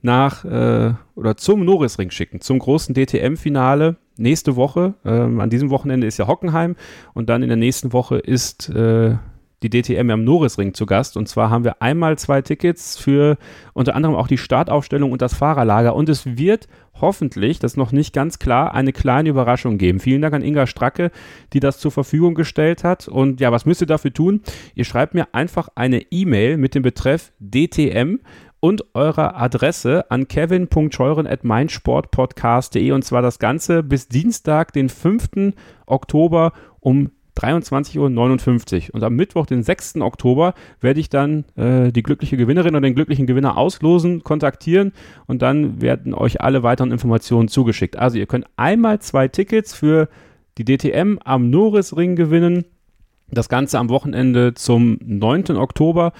nach äh, oder zum Norrisring schicken, zum großen DTM-Finale nächste Woche. Ähm, an diesem Wochenende ist ja Hockenheim und dann in der nächsten Woche ist äh, die DTM am Norrisring zu Gast. Und zwar haben wir einmal zwei Tickets für unter anderem auch die Startaufstellung und das Fahrerlager. Und es wird hoffentlich, das ist noch nicht ganz klar, eine kleine Überraschung geben. Vielen Dank an Inga Stracke, die das zur Verfügung gestellt hat. Und ja, was müsst ihr dafür tun? Ihr schreibt mir einfach eine E-Mail mit dem Betreff DTM und eurer Adresse an kevin.scheuren.meinsportpodcast.de und zwar das Ganze bis Dienstag, den 5. Oktober um 23.59 Uhr. Und am Mittwoch, den 6. Oktober, werde ich dann äh, die glückliche Gewinnerin oder den glücklichen Gewinner auslosen, kontaktieren und dann werden euch alle weiteren Informationen zugeschickt. Also ihr könnt einmal zwei Tickets für die DTM am Norrisring gewinnen. Das Ganze am Wochenende zum 9. Oktober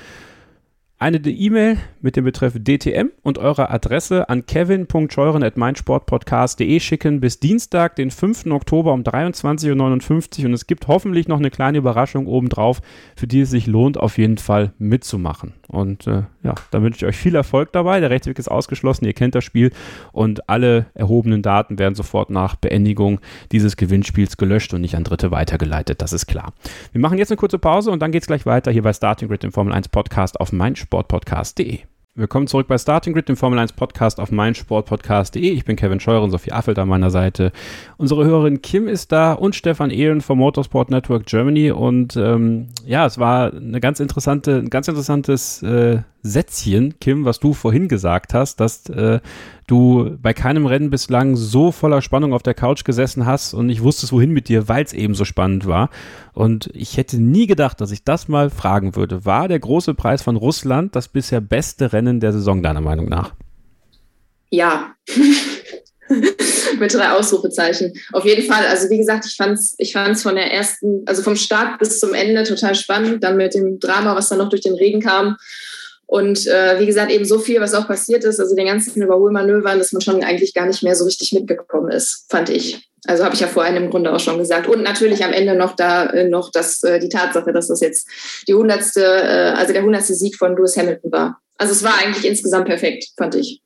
eine E-Mail mit dem Betreff DTM und eurer Adresse an kevin.scheuren.meinsportpodcast.de schicken bis Dienstag, den 5. Oktober um 23.59 Uhr und es gibt hoffentlich noch eine kleine Überraschung obendrauf, für die es sich lohnt, auf jeden Fall mitzumachen. Und äh, ja, da wünsche ich euch viel Erfolg dabei. Der Rechtsweg ist ausgeschlossen, ihr kennt das Spiel und alle erhobenen Daten werden sofort nach Beendigung dieses Gewinnspiels gelöscht und nicht an Dritte weitergeleitet, das ist klar. Wir machen jetzt eine kurze Pause und dann geht es gleich weiter hier bei Starting Grid im Formel 1 Podcast auf meinsportpodcast.de. Willkommen zurück bei Starting Grid, dem Formel 1 Podcast auf meinsportpodcast.de. Ich bin Kevin Scheuren, Sophie Affelt an meiner Seite. Unsere Hörerin Kim ist da und Stefan Ehlen vom Motorsport Network Germany. Und ähm, ja, es war eine ganz interessante, ein ganz interessantes äh, Sätzchen, Kim, was du vorhin gesagt hast, dass äh, du bei keinem Rennen bislang so voller Spannung auf der Couch gesessen hast und ich wusste wohin mit dir, weil es eben so spannend war. Und ich hätte nie gedacht, dass ich das mal fragen würde. War der große Preis von Russland das bisher beste Rennen der Saison, deiner Meinung nach? Ja. mit drei Ausrufezeichen. Auf jeden Fall. Also wie gesagt, ich fand's, ich fand's von der ersten, also vom Start bis zum Ende total spannend. Dann mit dem Drama, was dann noch durch den Regen kam. Und äh, wie gesagt, eben so viel, was auch passiert ist, also den ganzen Überholmanövern, dass man schon eigentlich gar nicht mehr so richtig mitgekommen ist, fand ich. Also habe ich ja vorhin im Grunde auch schon gesagt. Und natürlich am Ende noch da äh, noch das, äh, die Tatsache, dass das jetzt die hundertste, äh, also der hundertste Sieg von Lewis Hamilton war. Also es war eigentlich insgesamt perfekt, fand ich.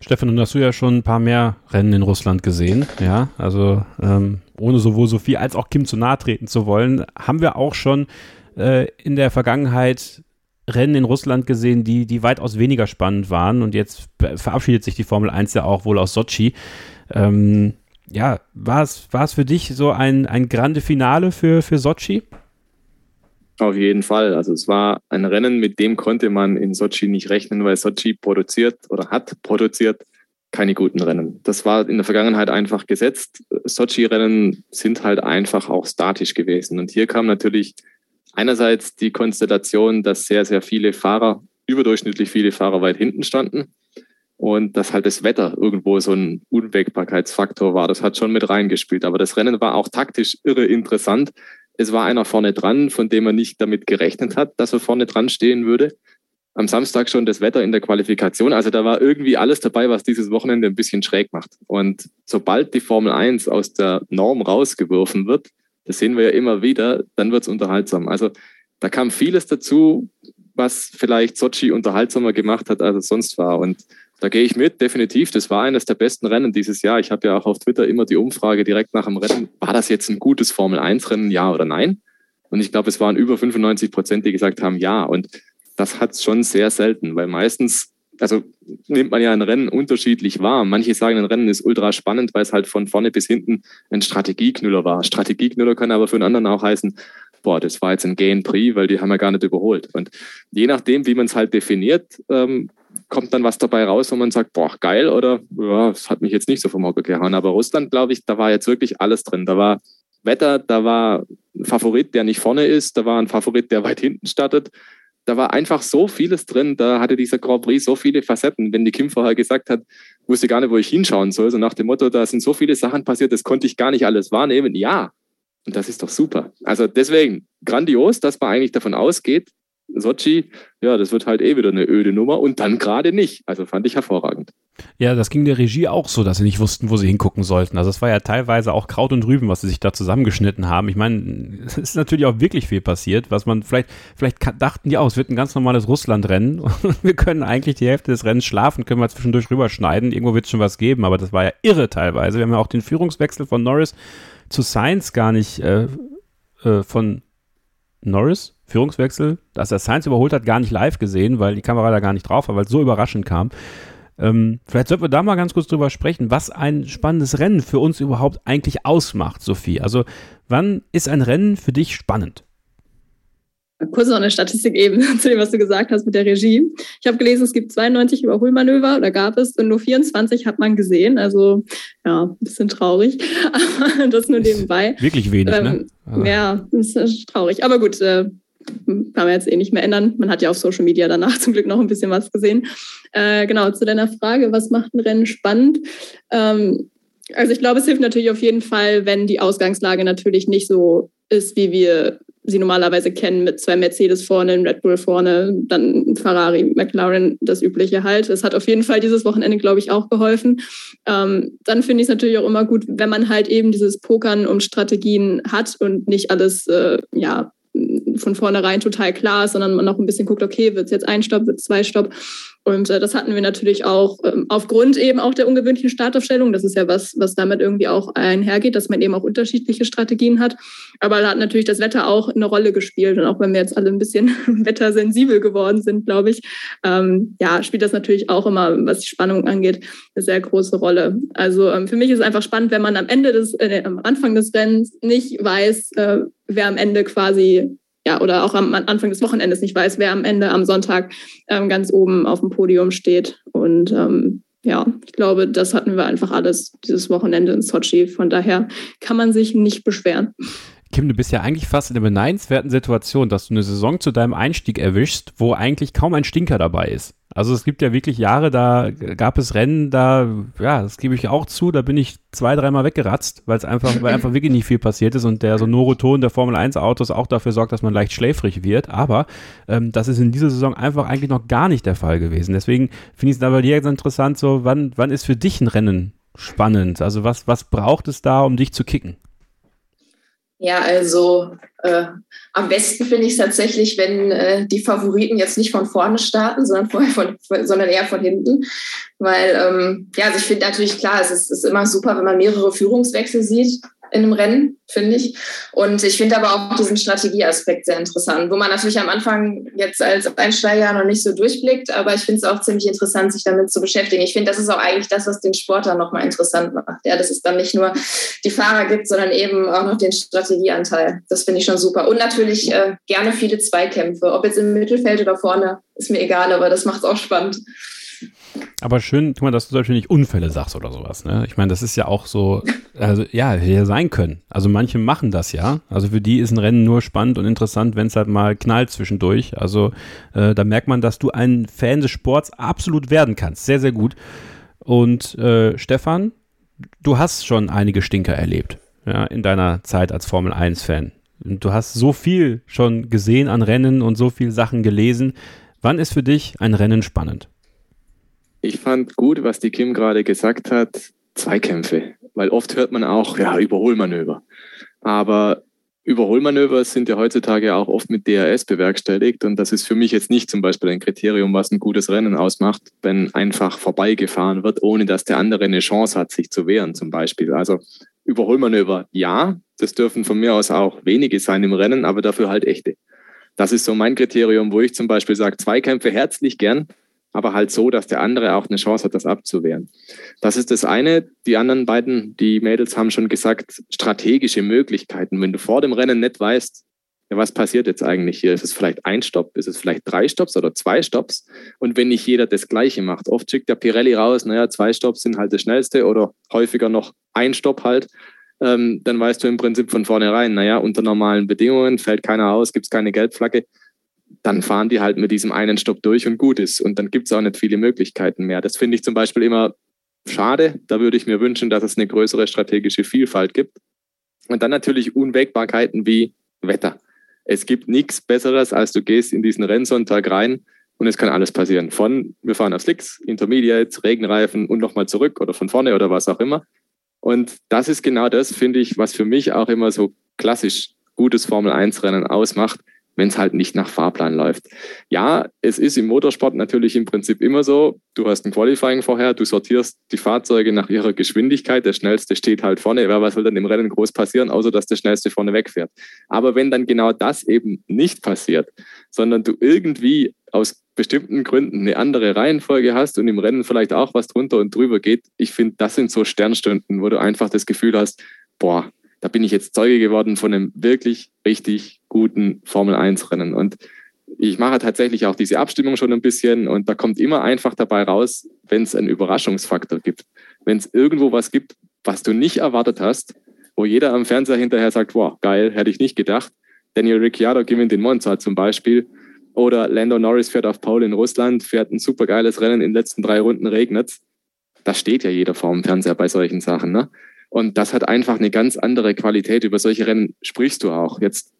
Stefan, nun hast du ja schon ein paar mehr Rennen in Russland gesehen, ja. Also ähm, ohne sowohl Sophie als auch Kim zu nahe treten zu wollen, haben wir auch schon äh, in der Vergangenheit Rennen in Russland gesehen, die, die weitaus weniger spannend waren. Und jetzt verabschiedet sich die Formel 1 ja auch wohl aus Sochi. Ähm, ja, war es, für dich so ein, ein grande Finale für, für Sochi? Auf jeden Fall. Also es war ein Rennen, mit dem konnte man in Sochi nicht rechnen, weil Sochi produziert oder hat produziert keine guten Rennen. Das war in der Vergangenheit einfach gesetzt. Sochi-Rennen sind halt einfach auch statisch gewesen. Und hier kam natürlich einerseits die Konstellation, dass sehr, sehr viele Fahrer, überdurchschnittlich viele Fahrer weit hinten standen und dass halt das Wetter irgendwo so ein Unwägbarkeitsfaktor war. Das hat schon mit reingespielt. Aber das Rennen war auch taktisch irre interessant. Es war einer vorne dran, von dem man nicht damit gerechnet hat, dass er vorne dran stehen würde. Am Samstag schon das Wetter in der Qualifikation. Also da war irgendwie alles dabei, was dieses Wochenende ein bisschen schräg macht. Und sobald die Formel 1 aus der Norm rausgeworfen wird, das sehen wir ja immer wieder, dann wird es unterhaltsam. Also da kam vieles dazu, was vielleicht Sochi unterhaltsamer gemacht hat, als es sonst war. Und da gehe ich mit, definitiv. Das war eines der besten Rennen dieses Jahr. Ich habe ja auch auf Twitter immer die Umfrage direkt nach dem Rennen, war das jetzt ein gutes Formel-1-Rennen, ja oder nein? Und ich glaube, es waren über 95 Prozent, die gesagt haben, ja. Und das hat es schon sehr selten, weil meistens also nimmt man ja ein Rennen unterschiedlich wahr. Manche sagen, ein Rennen ist ultra spannend, weil es halt von vorne bis hinten ein Strategieknüller war. Strategieknüller kann aber für einen anderen auch heißen, boah, das war jetzt ein Gain Prix, weil die haben ja gar nicht überholt. Und je nachdem, wie man es halt definiert, ähm, kommt dann was dabei raus, wo man sagt, boah, geil oder ja, das hat mich jetzt nicht so vom Hocker gehauen. Aber Russland, glaube ich, da war jetzt wirklich alles drin. Da war Wetter, da war ein Favorit, der nicht vorne ist, da war ein Favorit, der weit hinten startet da war einfach so vieles drin. Da hatte dieser Grand Prix so viele Facetten. Wenn die Kim vorher gesagt hat, wusste gar nicht, wo ich hinschauen soll, so nach dem Motto, da sind so viele Sachen passiert, das konnte ich gar nicht alles wahrnehmen. Ja, und das ist doch super. Also deswegen grandios, dass man eigentlich davon ausgeht, Sochi, ja, das wird halt eh wieder eine öde Nummer und dann gerade nicht. Also fand ich hervorragend. Ja, das ging der Regie auch so, dass sie nicht wussten, wo sie hingucken sollten. Also es war ja teilweise auch Kraut und Rüben, was sie sich da zusammengeschnitten haben. Ich meine, es ist natürlich auch wirklich viel passiert, was man vielleicht, vielleicht dachten die auch, es wird ein ganz normales Russland-Rennen wir können eigentlich die Hälfte des Rennens schlafen, können wir zwischendurch rüberschneiden. Irgendwo wird es schon was geben, aber das war ja irre teilweise. Wir haben ja auch den Führungswechsel von Norris zu Sainz gar nicht äh, äh, von Norris, Führungswechsel, dass er Sainz überholt hat, gar nicht live gesehen, weil die Kamera da gar nicht drauf war, weil es so überraschend kam. Ähm, vielleicht sollten wir da mal ganz kurz drüber sprechen, was ein spannendes Rennen für uns überhaupt eigentlich ausmacht, Sophie. Also, wann ist ein Rennen für dich spannend? Kurz noch eine Statistik eben zu dem, was du gesagt hast mit der Regie. Ich habe gelesen, es gibt 92 Überholmanöver oder gab es und nur 24 hat man gesehen. Also ja, ein bisschen traurig. Aber das nur nebenbei. Wirklich wenig, ne? ähm, ne? Also. Ja, das ist traurig. Aber gut, äh, kann man jetzt eh nicht mehr ändern. Man hat ja auf Social Media danach zum Glück noch ein bisschen was gesehen. Äh, genau, zu deiner Frage, was macht ein Rennen spannend? Ähm, also ich glaube, es hilft natürlich auf jeden Fall, wenn die Ausgangslage natürlich nicht so ist, wie wir sie normalerweise kennen, mit zwei Mercedes vorne, ein Red Bull vorne, dann Ferrari, McLaren, das übliche halt. Es hat auf jeden Fall dieses Wochenende, glaube ich, auch geholfen. Ähm, dann finde ich es natürlich auch immer gut, wenn man halt eben dieses Pokern um Strategien hat und nicht alles, äh, ja, von vornherein total klar ist, sondern man noch ein bisschen guckt, okay, wird es jetzt ein Stopp, wird es zwei Stopp. Und äh, das hatten wir natürlich auch ähm, aufgrund eben auch der ungewöhnlichen Startaufstellung. Das ist ja was, was damit irgendwie auch einhergeht, dass man eben auch unterschiedliche Strategien hat. Aber da hat natürlich das Wetter auch eine Rolle gespielt. Und auch wenn wir jetzt alle ein bisschen wettersensibel geworden sind, glaube ich, ähm, ja, spielt das natürlich auch immer, was die Spannung angeht, eine sehr große Rolle. Also ähm, für mich ist es einfach spannend, wenn man am Ende des, äh, am Anfang des Rennens nicht weiß, äh, wer am Ende quasi ja, oder auch am Anfang des Wochenendes nicht weiß, wer am Ende am Sonntag ähm, ganz oben auf dem Podium steht. Und ähm, ja, ich glaube, das hatten wir einfach alles dieses Wochenende in Sochi. Von daher kann man sich nicht beschweren. Kim, du bist ja eigentlich fast in der beneidenswerten Situation, dass du eine Saison zu deinem Einstieg erwischst, wo eigentlich kaum ein Stinker dabei ist. Also es gibt ja wirklich Jahre, da gab es Rennen, da, ja, das gebe ich auch zu, da bin ich zwei, dreimal weggeratzt, weil es einfach, weil einfach wirklich nicht viel passiert ist und der sonore Ton der Formel 1 Autos auch dafür sorgt, dass man leicht schläfrig wird. Aber ähm, das ist in dieser Saison einfach eigentlich noch gar nicht der Fall gewesen. Deswegen finde ich es da bei dir jetzt interessant, so, wann, wann ist für dich ein Rennen spannend? Also was, was braucht es da, um dich zu kicken? Ja, also äh, am besten finde ich es tatsächlich, wenn äh, die Favoriten jetzt nicht von vorne starten, sondern, vorher von, sondern eher von hinten. Weil, ähm, ja, also ich finde natürlich klar, es ist, ist immer super, wenn man mehrere Führungswechsel sieht in einem Rennen, finde ich. Und ich finde aber auch diesen Strategieaspekt sehr interessant, wo man natürlich am Anfang jetzt als Einsteiger noch nicht so durchblickt, aber ich finde es auch ziemlich interessant, sich damit zu beschäftigen. Ich finde, das ist auch eigentlich das, was den Sport dann nochmal interessant macht. Ja, dass es dann nicht nur die Fahrer gibt, sondern eben auch noch den Strategieanteil. Das finde ich schon super. Und natürlich äh, gerne viele Zweikämpfe, ob jetzt im Mittelfeld oder vorne, ist mir egal, aber das macht es auch spannend. Aber schön, guck mal, dass du zum Beispiel nicht Unfälle sagst oder sowas. Ne? Ich meine, das ist ja auch so, also ja, hätte ja sein können. Also manche machen das ja. Also für die ist ein Rennen nur spannend und interessant, wenn es halt mal knallt zwischendurch. Also äh, da merkt man, dass du ein Fan des Sports absolut werden kannst. Sehr, sehr gut. Und äh, Stefan, du hast schon einige Stinker erlebt ja, in deiner Zeit als Formel 1-Fan. Du hast so viel schon gesehen an Rennen und so viele Sachen gelesen. Wann ist für dich ein Rennen spannend? Ich fand gut, was die Kim gerade gesagt hat, Zweikämpfe. Weil oft hört man auch, ja, Überholmanöver. Aber Überholmanöver sind ja heutzutage auch oft mit DRS bewerkstelligt. Und das ist für mich jetzt nicht zum Beispiel ein Kriterium, was ein gutes Rennen ausmacht, wenn einfach vorbeigefahren wird, ohne dass der andere eine Chance hat, sich zu wehren zum Beispiel. Also Überholmanöver, ja, das dürfen von mir aus auch wenige sein im Rennen, aber dafür halt echte. Das ist so mein Kriterium, wo ich zum Beispiel sage, Zweikämpfe herzlich gern, aber halt so, dass der andere auch eine Chance hat, das abzuwehren. Das ist das eine. Die anderen beiden, die Mädels haben schon gesagt, strategische Möglichkeiten. Wenn du vor dem Rennen nicht weißt, ja, was passiert jetzt eigentlich hier? Ist es vielleicht ein Stopp? Ist es vielleicht drei Stopps oder zwei Stopps? Und wenn nicht jeder das Gleiche macht, oft schickt der Pirelli raus, naja, zwei Stopps sind halt das schnellste oder häufiger noch ein Stopp halt, ähm, dann weißt du im Prinzip von vornherein, naja, unter normalen Bedingungen fällt keiner aus, gibt es keine Gelbflagge dann fahren die halt mit diesem einen Stopp durch und gut ist. Und dann gibt es auch nicht viele Möglichkeiten mehr. Das finde ich zum Beispiel immer schade. Da würde ich mir wünschen, dass es eine größere strategische Vielfalt gibt. Und dann natürlich Unwägbarkeiten wie Wetter. Es gibt nichts Besseres, als du gehst in diesen Rennsonntag rein und es kann alles passieren. Von, wir fahren auf Slicks, Intermediates, Regenreifen und nochmal zurück oder von vorne oder was auch immer. Und das ist genau das, finde ich, was für mich auch immer so klassisch gutes Formel-1-Rennen ausmacht wenn es halt nicht nach Fahrplan läuft. Ja, es ist im Motorsport natürlich im Prinzip immer so, du hast ein Qualifying vorher, du sortierst die Fahrzeuge nach ihrer Geschwindigkeit, der schnellste steht halt vorne, ja, was soll dann im Rennen groß passieren, außer dass der schnellste vorne wegfährt. Aber wenn dann genau das eben nicht passiert, sondern du irgendwie aus bestimmten Gründen eine andere Reihenfolge hast und im Rennen vielleicht auch was drunter und drüber geht, ich finde, das sind so Sternstunden, wo du einfach das Gefühl hast, boah, da bin ich jetzt Zeuge geworden von einem wirklich richtig guten Formel-1-Rennen. Und ich mache tatsächlich auch diese Abstimmung schon ein bisschen und da kommt immer einfach dabei raus, wenn es einen Überraschungsfaktor gibt. Wenn es irgendwo was gibt, was du nicht erwartet hast, wo jeder am Fernseher hinterher sagt, wow, geil, hätte ich nicht gedacht. Daniel Ricciardo gewinnt den Monza zum Beispiel. Oder Lando Norris fährt auf Paul in Russland, fährt ein super geiles Rennen, in den letzten drei Runden regnet Da steht ja jeder vor dem Fernseher bei solchen Sachen. Ne? Und das hat einfach eine ganz andere Qualität. Über solche Rennen sprichst du auch. Jetzt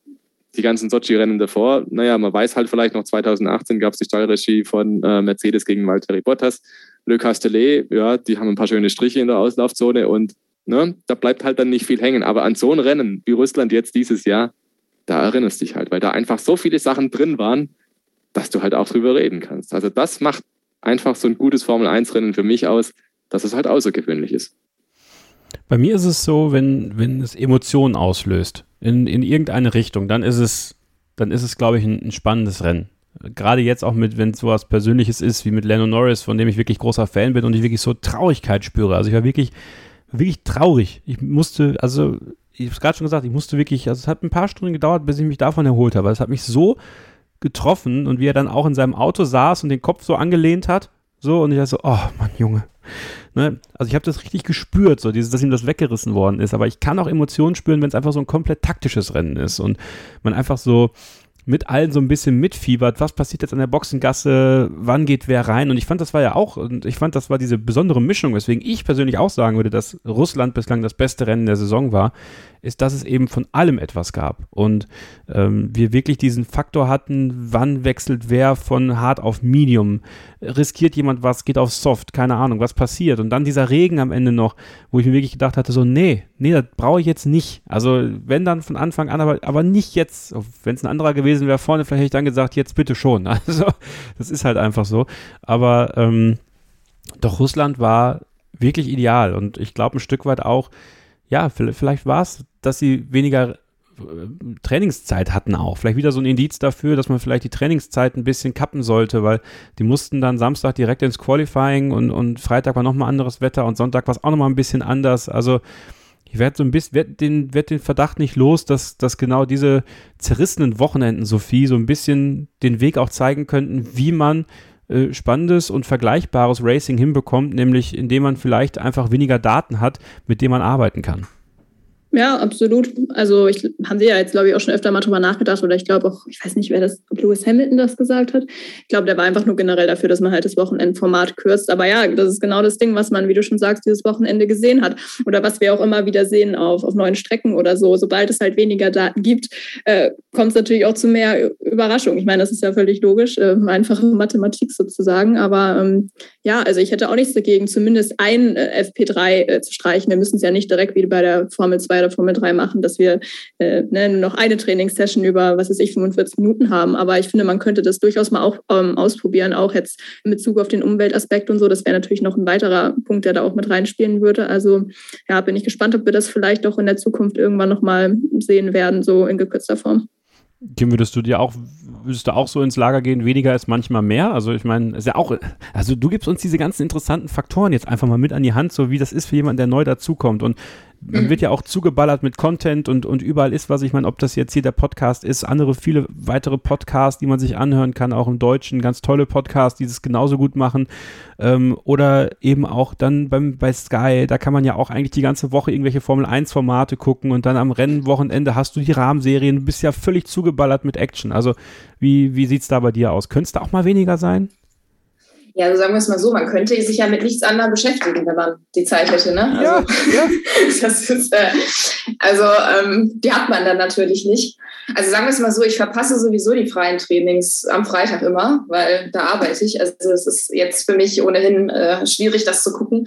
die ganzen Sochi-Rennen davor, naja, man weiß halt vielleicht noch 2018 gab es die Steuerregie von äh, Mercedes gegen Valtteri Bottas. Le Castellet, ja, die haben ein paar schöne Striche in der Auslaufzone und ne, da bleibt halt dann nicht viel hängen. Aber an so ein Rennen wie Russland jetzt dieses Jahr, da erinnerst du dich halt, weil da einfach so viele Sachen drin waren, dass du halt auch drüber reden kannst. Also das macht einfach so ein gutes Formel-1-Rennen für mich aus, dass es halt außergewöhnlich ist. Bei mir ist es so, wenn, wenn es Emotionen auslöst, in, in irgendeine Richtung, dann ist es, dann ist es, glaube ich, ein, ein spannendes Rennen. Gerade jetzt auch mit, wenn es sowas Persönliches ist, wie mit Lando Norris, von dem ich wirklich großer Fan bin und ich wirklich so Traurigkeit spüre. Also ich war wirklich, wirklich traurig. Ich musste, also, ich habe es gerade schon gesagt, ich musste wirklich, also es hat ein paar Stunden gedauert, bis ich mich davon erholt habe. Es hat mich so getroffen und wie er dann auch in seinem Auto saß und den Kopf so angelehnt hat, so, und ich dachte so, oh Mann, Junge, Ne? Also ich habe das richtig gespürt, so dieses, dass ihm das weggerissen worden ist. Aber ich kann auch Emotionen spüren, wenn es einfach so ein komplett taktisches Rennen ist und man einfach so mit allen so ein bisschen mitfiebert, was passiert jetzt an der Boxengasse, wann geht wer rein. Und ich fand, das war ja auch, und ich fand, das war diese besondere Mischung, weswegen ich persönlich auch sagen würde, dass Russland bislang das beste Rennen der Saison war, ist, dass es eben von allem etwas gab. Und ähm, wir wirklich diesen Faktor hatten, wann wechselt wer von hart auf Medium, riskiert jemand was, geht auf Soft, keine Ahnung, was passiert. Und dann dieser Regen am Ende noch, wo ich mir wirklich gedacht hatte, so, nee, nee, das brauche ich jetzt nicht. Also wenn dann von Anfang an, aber, aber nicht jetzt. Wenn es ein anderer gewesen wäre vorne, vielleicht hätte ich dann gesagt, jetzt bitte schon. Also das ist halt einfach so. Aber ähm, doch Russland war wirklich ideal und ich glaube ein Stück weit auch, ja, vielleicht war es, dass sie weniger äh, Trainingszeit hatten auch. Vielleicht wieder so ein Indiz dafür, dass man vielleicht die Trainingszeit ein bisschen kappen sollte, weil die mussten dann Samstag direkt ins Qualifying und, und Freitag war nochmal anderes Wetter und Sonntag war es auch nochmal ein bisschen anders. Also ich werde so ein bisschen, werd den, werd den Verdacht nicht los, dass, dass genau diese zerrissenen Wochenenden, Sophie, so ein bisschen den Weg auch zeigen könnten, wie man äh, spannendes und vergleichbares Racing hinbekommt, nämlich indem man vielleicht einfach weniger Daten hat, mit denen man arbeiten kann. Ja, absolut. Also ich haben Sie ja jetzt, glaube ich, auch schon öfter mal drüber nachgedacht oder ich glaube auch, ich weiß nicht, wer das, ob Lewis Hamilton das gesagt hat. Ich glaube, der war einfach nur generell dafür, dass man halt das Wochenendformat kürzt. Aber ja, das ist genau das Ding, was man, wie du schon sagst, dieses Wochenende gesehen hat oder was wir auch immer wieder sehen auf, auf neuen Strecken oder so. Sobald es halt weniger Daten gibt, äh, kommt es natürlich auch zu mehr Überraschung. Ich meine, das ist ja völlig logisch, äh, einfache Mathematik sozusagen. Aber ähm, ja, also ich hätte auch nichts dagegen, zumindest ein äh, FP3 äh, zu streichen. Wir müssen es ja nicht direkt wie bei der Formel 2 oder Formel 3 machen, dass wir äh, ne, nur noch eine Trainingssession über, was weiß ich, 45 Minuten haben. Aber ich finde, man könnte das durchaus mal auch ähm, ausprobieren, auch jetzt in Bezug auf den Umweltaspekt und so. Das wäre natürlich noch ein weiterer Punkt, der da auch mit reinspielen würde. Also ja, bin ich gespannt, ob wir das vielleicht auch in der Zukunft irgendwann nochmal sehen werden, so in gekürzter Form. Kim, würdest du dir auch, würdest du auch so ins Lager gehen, weniger ist manchmal mehr? Also ich meine, ist ja auch, also du gibst uns diese ganzen interessanten Faktoren jetzt einfach mal mit an die Hand, so wie das ist für jemanden, der neu dazukommt. Und man mhm. wird ja auch zugeballert mit Content und, und überall ist was. Ich meine, ob das jetzt hier der Podcast ist, andere viele weitere Podcasts, die man sich anhören kann, auch im Deutschen, ganz tolle Podcasts, die das genauso gut machen. Ähm, oder eben auch dann beim, bei Sky, da kann man ja auch eigentlich die ganze Woche irgendwelche Formel-1-Formate gucken und dann am Rennwochenende hast du die Rahmenserien, du bist ja völlig zugeballert mit Action. Also wie, wie sieht es da bei dir aus? Könnte es da auch mal weniger sein? Ja, also sagen wir es mal so, man könnte sich ja mit nichts anderem beschäftigen, wenn man die Zeit hätte, ne? Also, ja, ja. das ist, äh, also ähm, die hat man dann natürlich nicht. Also sagen wir es mal so, ich verpasse sowieso die freien Trainings am Freitag immer, weil da arbeite ich. Also es ist jetzt für mich ohnehin äh, schwierig, das zu gucken.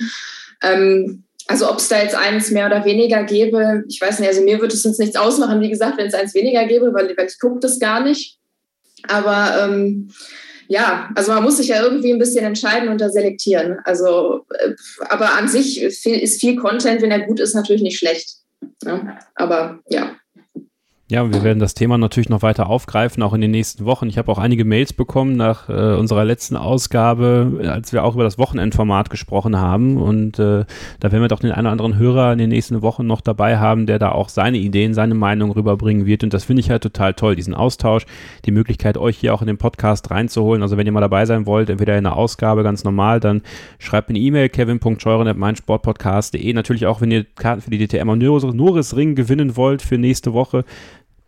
Ähm, also ob es da jetzt eins mehr oder weniger gäbe, ich weiß nicht, also mir würde es uns nichts ausmachen, wie gesagt, wenn es eins weniger gäbe, weil, weil ich gucke das gar nicht. Aber ähm, ja, also man muss sich ja irgendwie ein bisschen entscheiden und da selektieren. Also, äh, aber an sich ist viel Content, wenn er gut ist, natürlich nicht schlecht. Ja, ne? aber ja. Ja, wir werden das Thema natürlich noch weiter aufgreifen, auch in den nächsten Wochen. Ich habe auch einige Mails bekommen nach äh, unserer letzten Ausgabe, als wir auch über das Wochenendformat gesprochen haben. Und äh, da werden wir doch den einen oder anderen Hörer in den nächsten Wochen noch dabei haben, der da auch seine Ideen, seine Meinung rüberbringen wird. Und das finde ich halt total toll, diesen Austausch, die Möglichkeit, euch hier auch in den Podcast reinzuholen. Also wenn ihr mal dabei sein wollt, entweder in der Ausgabe ganz normal, dann schreibt eine E-Mail, kevin.scheuren.meinsportpodcast.de. Natürlich auch, wenn ihr Karten für die DTM und Norris Ring gewinnen wollt für nächste Woche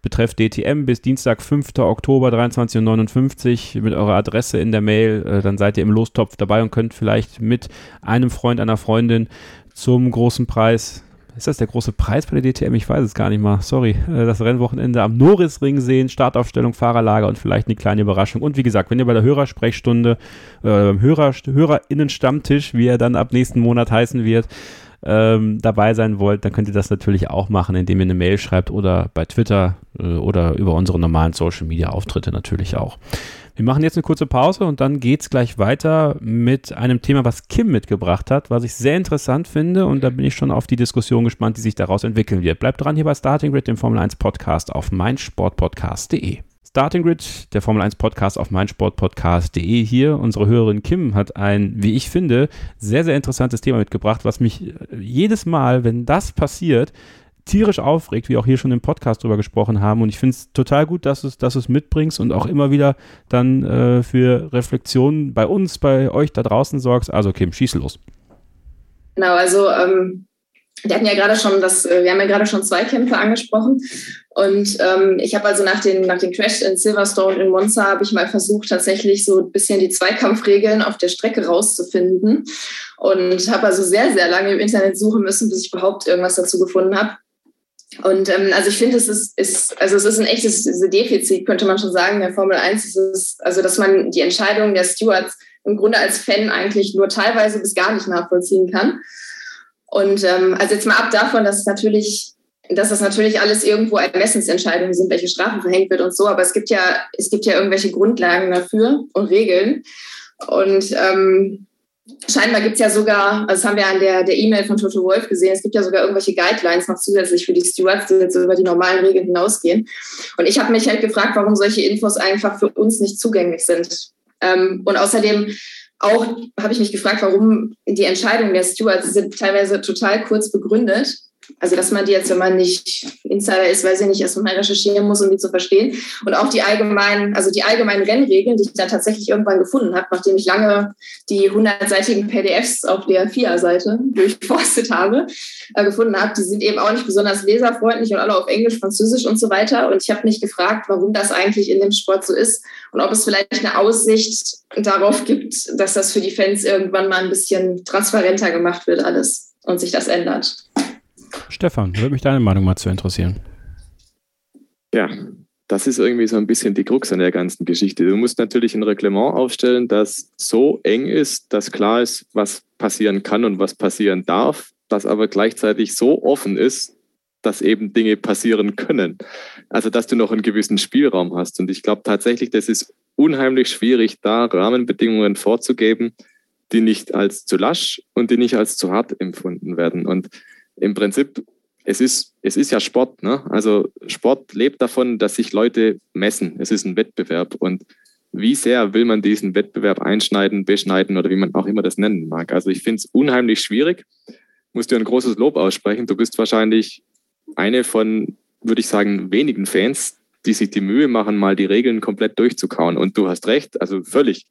betreff DTM bis Dienstag, 5. Oktober 23.59 Uhr mit eurer Adresse in der Mail. Äh, dann seid ihr im Lostopf dabei und könnt vielleicht mit einem Freund, einer Freundin zum großen Preis ist das der große Preis bei der DTM? Ich weiß es gar nicht mal. Sorry. Äh, das Rennwochenende am Norrisring sehen, Startaufstellung, Fahrerlager und vielleicht eine kleine Überraschung. Und wie gesagt, wenn ihr bei der Hörersprechstunde äh, beim Hörer, HörerInnen-Stammtisch, wie er dann ab nächsten Monat heißen wird, ähm, dabei sein wollt, dann könnt ihr das natürlich auch machen, indem ihr eine Mail schreibt oder bei Twitter äh, oder über unsere normalen Social Media Auftritte natürlich auch. Wir machen jetzt eine kurze Pause und dann geht es gleich weiter mit einem Thema, was Kim mitgebracht hat, was ich sehr interessant finde und da bin ich schon auf die Diskussion gespannt, die sich daraus entwickeln wird. Bleibt dran hier bei Starting Grid, dem Formel 1 Podcast auf meinsportpodcast.de. Starting Grid, der Formel 1 Podcast auf meinsportpodcast.de hier. Unsere Hörerin Kim hat ein, wie ich finde, sehr, sehr interessantes Thema mitgebracht, was mich jedes Mal, wenn das passiert, tierisch aufregt, wie auch hier schon im Podcast drüber gesprochen haben. Und ich finde es total gut, dass du es dass mitbringst und auch immer wieder dann äh, für Reflexionen bei uns, bei euch da draußen sorgst. Also Kim, schieß los. Genau, also ähm, wir hatten ja gerade schon das, äh, wir haben ja gerade schon Zweikämpfe angesprochen. Und ähm, ich habe also nach den, nach den Crash in Silverstone in Monza habe ich mal versucht, tatsächlich so ein bisschen die Zweikampfregeln auf der Strecke rauszufinden. Und habe also sehr, sehr lange im Internet suchen müssen, bis ich überhaupt irgendwas dazu gefunden habe. Und ähm, also ich finde, es ist, ist, also es ist ein echtes Defizit, könnte man schon sagen, der Formel 1. Es ist, also dass man die Entscheidung der Stewards im Grunde als Fan eigentlich nur teilweise bis gar nicht nachvollziehen kann. Und ähm, also jetzt mal ab davon, dass es natürlich, dass das natürlich alles irgendwo Ermessensentscheidungen sind, welche Strafe verhängt wird und so, aber es gibt ja, es gibt ja irgendwelche Grundlagen dafür und Regeln. Und ähm, scheinbar gibt es ja sogar, also das haben wir an der E-Mail von Toto Wolf gesehen, es gibt ja sogar irgendwelche Guidelines noch zusätzlich für die Stewards, die jetzt über die normalen Regeln hinausgehen. Und ich habe mich halt gefragt, warum solche Infos einfach für uns nicht zugänglich sind. Ähm, und außerdem auch habe ich mich gefragt, warum die Entscheidungen der Stewards sind teilweise total kurz begründet. Also, dass man die jetzt, wenn man nicht Insider ist, weiß ich nicht, erst mal recherchieren muss, um die zu verstehen. Und auch die allgemeinen, also die allgemeinen Rennregeln, die ich dann tatsächlich irgendwann gefunden habe, nachdem ich lange die 100-seitigen PDFs auf der FIA-Seite durchforstet habe, äh, gefunden habe, die sind eben auch nicht besonders leserfreundlich und alle auf Englisch, Französisch und so weiter. Und ich habe mich gefragt, warum das eigentlich in dem Sport so ist und ob es vielleicht eine Aussicht darauf gibt, dass das für die Fans irgendwann mal ein bisschen transparenter gemacht wird alles und sich das ändert. Stefan, würde mich deine Meinung mal zu interessieren. Ja, das ist irgendwie so ein bisschen die Krux an der ganzen Geschichte. Du musst natürlich ein Reglement aufstellen, das so eng ist, dass klar ist, was passieren kann und was passieren darf, das aber gleichzeitig so offen ist, dass eben Dinge passieren können. Also, dass du noch einen gewissen Spielraum hast. Und ich glaube tatsächlich, das ist unheimlich schwierig, da Rahmenbedingungen vorzugeben, die nicht als zu lasch und die nicht als zu hart empfunden werden. Und im Prinzip, es ist, es ist ja Sport. Ne? Also Sport lebt davon, dass sich Leute messen. Es ist ein Wettbewerb. Und wie sehr will man diesen Wettbewerb einschneiden, beschneiden oder wie man auch immer das nennen mag. Also ich finde es unheimlich schwierig. Muss dir ein großes Lob aussprechen. Du bist wahrscheinlich eine von, würde ich sagen, wenigen Fans, die sich die Mühe machen, mal die Regeln komplett durchzukauen. Und du hast recht, also völlig.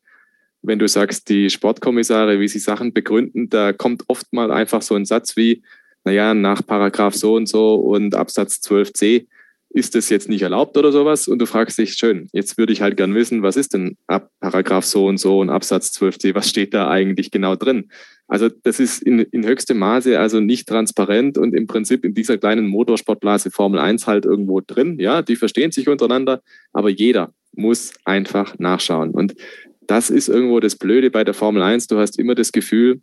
Wenn du sagst, die Sportkommissare, wie sie Sachen begründen, da kommt oft mal einfach so ein Satz wie, naja, nach Paragraph so und so und Absatz 12c ist das jetzt nicht erlaubt oder sowas? Und du fragst dich, schön, jetzt würde ich halt gern wissen, was ist denn ab Paragraph so und so und Absatz 12c, was steht da eigentlich genau drin? Also das ist in, in höchstem Maße also nicht transparent und im Prinzip in dieser kleinen Motorsportblase Formel 1 halt irgendwo drin. Ja, die verstehen sich untereinander, aber jeder muss einfach nachschauen. Und das ist irgendwo das Blöde bei der Formel 1. Du hast immer das Gefühl,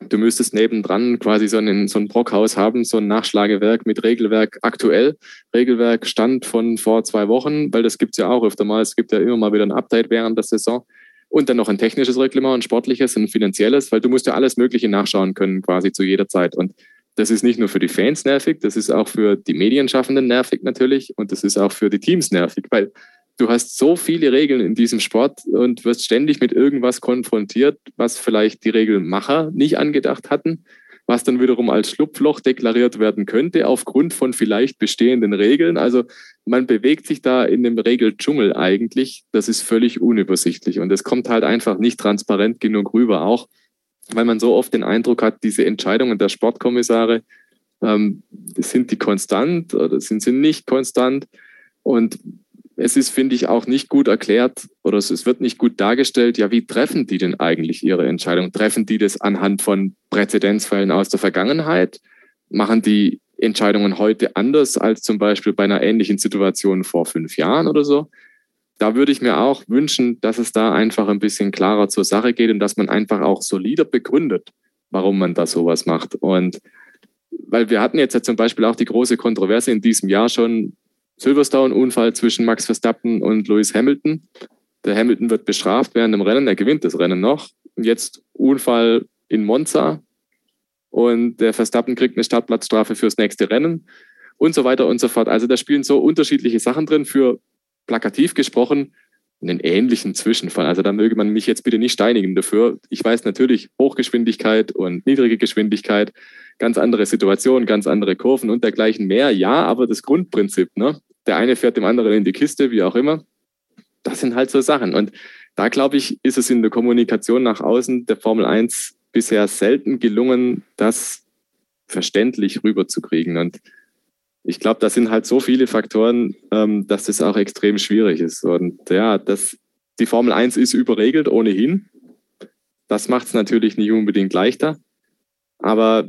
du müsstest nebendran quasi so, einen, so ein Brockhaus haben, so ein Nachschlagewerk mit Regelwerk aktuell. Regelwerk stand von vor zwei Wochen, weil das gibt es ja auch öfter mal. Es gibt ja immer mal wieder ein Update während der Saison. Und dann noch ein technisches Reglement, ein sportliches, ein finanzielles, weil du musst ja alles Mögliche nachschauen können, quasi zu jeder Zeit. Und das ist nicht nur für die Fans nervig, das ist auch für die Medienschaffenden nervig natürlich und das ist auch für die Teams nervig, weil du hast so viele Regeln in diesem Sport und wirst ständig mit irgendwas konfrontiert, was vielleicht die Regelmacher nicht angedacht hatten, was dann wiederum als Schlupfloch deklariert werden könnte aufgrund von vielleicht bestehenden Regeln. Also man bewegt sich da in dem Regeldschungel eigentlich. Das ist völlig unübersichtlich und es kommt halt einfach nicht transparent genug rüber, auch weil man so oft den Eindruck hat, diese Entscheidungen der Sportkommissare, ähm, sind die konstant oder sind sie nicht konstant? Und es ist, finde ich, auch nicht gut erklärt oder es wird nicht gut dargestellt, ja, wie treffen die denn eigentlich ihre Entscheidung? Treffen die das anhand von Präzedenzfällen aus der Vergangenheit? Machen die Entscheidungen heute anders als zum Beispiel bei einer ähnlichen Situation vor fünf Jahren oder so? Da würde ich mir auch wünschen, dass es da einfach ein bisschen klarer zur Sache geht und dass man einfach auch solider begründet, warum man da sowas macht. Und weil wir hatten jetzt ja zum Beispiel auch die große Kontroverse in diesem Jahr schon Silverstone-Unfall zwischen Max Verstappen und Lewis Hamilton. Der Hamilton wird bestraft während dem Rennen, er gewinnt das Rennen noch. Und jetzt Unfall in Monza und der Verstappen kriegt eine Startplatzstrafe fürs nächste Rennen und so weiter und so fort. Also da spielen so unterschiedliche Sachen drin für plakativ gesprochen einen ähnlichen Zwischenfall. Also da möge man mich jetzt bitte nicht steinigen dafür. Ich weiß natürlich Hochgeschwindigkeit und niedrige Geschwindigkeit, ganz andere Situationen, ganz andere Kurven und dergleichen mehr. Ja, aber das Grundprinzip, ne? Der eine fährt dem anderen in die Kiste, wie auch immer. Das sind halt so Sachen. Und da glaube ich, ist es in der Kommunikation nach außen der Formel 1 bisher selten gelungen, das verständlich rüberzukriegen. Und ich glaube, das sind halt so viele Faktoren, ähm, dass das auch extrem schwierig ist. Und ja, das, die Formel 1 ist überregelt ohnehin. Das macht es natürlich nicht unbedingt leichter. Aber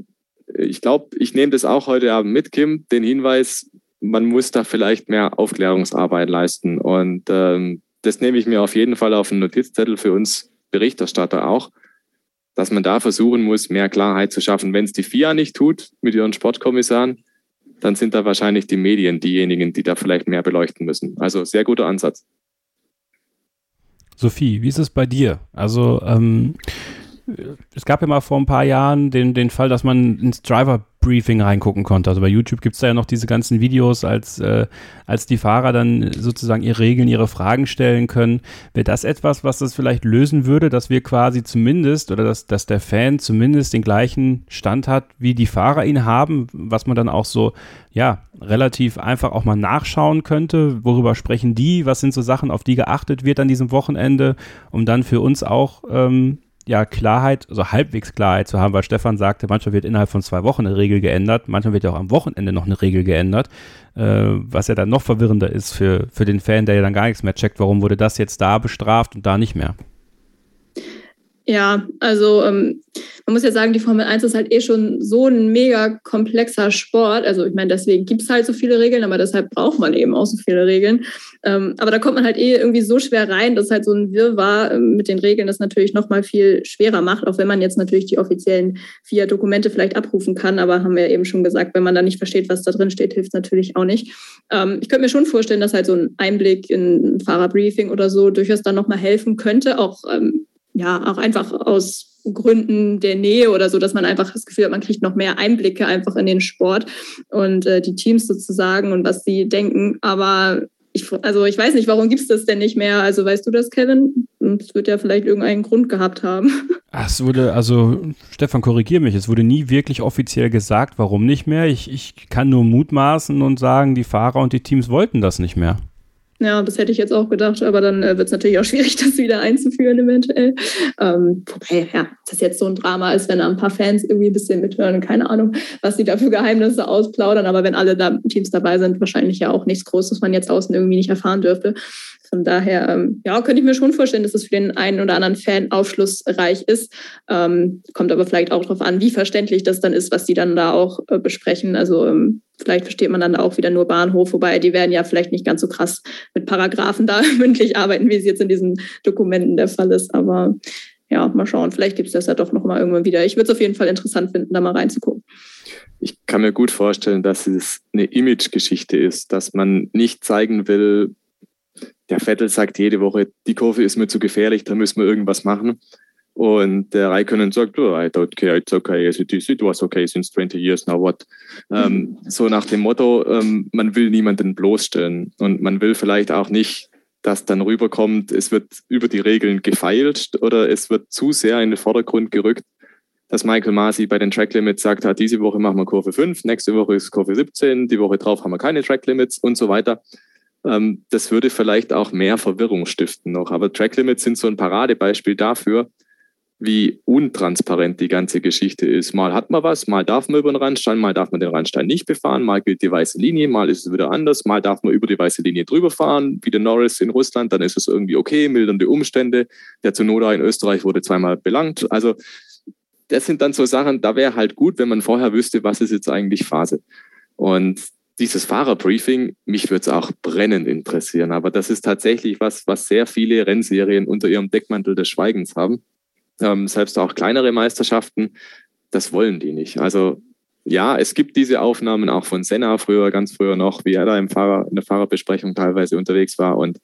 ich glaube, ich nehme das auch heute Abend mit, Kim, den Hinweis, man muss da vielleicht mehr Aufklärungsarbeit leisten. Und ähm, das nehme ich mir auf jeden Fall auf einen Notizzettel für uns Berichterstatter auch, dass man da versuchen muss, mehr Klarheit zu schaffen. Wenn es die FIA nicht tut mit ihren Sportkommissaren, dann sind da wahrscheinlich die Medien diejenigen, die da vielleicht mehr beleuchten müssen. Also sehr guter Ansatz. Sophie, wie ist es bei dir? Also ähm, es gab ja mal vor ein paar Jahren den, den Fall, dass man ins Driver-Briefing reingucken konnte. Also bei YouTube gibt es da ja noch diese ganzen Videos, als, äh, als die Fahrer dann sozusagen ihre Regeln, ihre Fragen stellen können. Wäre das etwas, was das vielleicht lösen würde, dass wir quasi zumindest oder dass, dass der Fan zumindest den gleichen Stand hat, wie die Fahrer ihn haben, was man dann auch so, ja, relativ einfach auch mal nachschauen könnte. Worüber sprechen die? Was sind so Sachen, auf die geachtet wird an diesem Wochenende, um dann für uns auch ähm, ja Klarheit, also halbwegs Klarheit zu haben, weil Stefan sagte, manchmal wird innerhalb von zwei Wochen eine Regel geändert, manchmal wird ja auch am Wochenende noch eine Regel geändert, äh, was ja dann noch verwirrender ist für, für den Fan, der ja dann gar nichts mehr checkt, warum wurde das jetzt da bestraft und da nicht mehr. Ja, also ähm, man muss ja sagen, die Formel 1 ist halt eh schon so ein mega komplexer Sport. Also ich meine, deswegen gibt es halt so viele Regeln, aber deshalb braucht man eben auch so viele Regeln. Ähm, aber da kommt man halt eh irgendwie so schwer rein, dass halt so ein Wirrwarr ähm, mit den Regeln das natürlich nochmal viel schwerer macht, auch wenn man jetzt natürlich die offiziellen vier Dokumente vielleicht abrufen kann. Aber haben wir eben schon gesagt, wenn man da nicht versteht, was da drin steht, hilft es natürlich auch nicht. Ähm, ich könnte mir schon vorstellen, dass halt so ein Einblick in ein Fahrerbriefing oder so durchaus dann nochmal helfen könnte, auch ähm, ja, auch einfach aus Gründen der Nähe oder so, dass man einfach das Gefühl hat, man kriegt noch mehr Einblicke einfach in den Sport und äh, die Teams sozusagen und was sie denken. Aber ich, also ich weiß nicht, warum gibt es das denn nicht mehr? Also weißt du das, Kevin? Es wird ja vielleicht irgendeinen Grund gehabt haben. Es wurde, also Stefan, korrigier mich, es wurde nie wirklich offiziell gesagt, warum nicht mehr. Ich, ich kann nur mutmaßen und sagen, die Fahrer und die Teams wollten das nicht mehr. Ja, das hätte ich jetzt auch gedacht, aber dann äh, wird es natürlich auch schwierig, das wieder einzuführen, eventuell. Ähm, wobei, ja, das jetzt so ein Drama ist, wenn da ein paar Fans irgendwie ein bisschen mithören, keine Ahnung, was die da für Geheimnisse ausplaudern, aber wenn alle da Teams dabei sind, wahrscheinlich ja auch nichts Großes, was man jetzt außen irgendwie nicht erfahren dürfte. Von daher, ähm, ja, könnte ich mir schon vorstellen, dass es für den einen oder anderen Fan aufschlussreich ist. Ähm, kommt aber vielleicht auch darauf an, wie verständlich das dann ist, was die dann da auch äh, besprechen. Also ähm, vielleicht versteht man dann auch wieder nur Bahnhof, wobei die werden ja vielleicht nicht ganz so krass mit Paragraphen da mündlich arbeiten, wie es jetzt in diesen Dokumenten der Fall ist. Aber ja, mal schauen. Vielleicht gibt es das ja doch noch mal irgendwann wieder. Ich würde es auf jeden Fall interessant finden, da mal reinzugucken. Ich kann mir gut vorstellen, dass es eine Image-Geschichte ist, dass man nicht zeigen will, der Vettel sagt jede Woche, die Kurve ist mir zu gefährlich, da müssen wir irgendwas machen. Und der Raikkonen sagt, oh, I don't care, it's okay, it, was okay since 20 years, now what? Ähm, so nach dem Motto, ähm, man will niemanden bloßstellen und man will vielleicht auch nicht, dass dann rüberkommt, es wird über die Regeln gefeilt oder es wird zu sehr in den Vordergrund gerückt, dass Michael Masi bei den Track Limits sagt, ah, diese Woche machen wir Kurve 5, nächste Woche ist Kurve 17, die Woche drauf haben wir keine Track Limits und so weiter. Ähm, das würde vielleicht auch mehr Verwirrung stiften noch. Aber Track Limits sind so ein Paradebeispiel dafür, wie untransparent die ganze Geschichte ist. Mal hat man was, mal darf man über den Randstein, mal darf man den Randstein nicht befahren, mal gilt die weiße Linie, mal ist es wieder anders, mal darf man über die weiße Linie drüber fahren, wie der Norris in Russland, dann ist es irgendwie okay, mildernde Umstände. Der Zunoda in Österreich wurde zweimal belangt. Also das sind dann so Sachen, da wäre halt gut, wenn man vorher wüsste, was ist jetzt eigentlich Phase. Und dieses Fahrerbriefing, mich würde es auch brennend interessieren. Aber das ist tatsächlich was, was sehr viele Rennserien unter ihrem Deckmantel des Schweigens haben. Ähm, selbst auch kleinere Meisterschaften, das wollen die nicht. Also ja, es gibt diese Aufnahmen auch von Senna früher, ganz früher noch, wie er da im Fahrer, in der Fahrerbesprechung teilweise unterwegs war. Und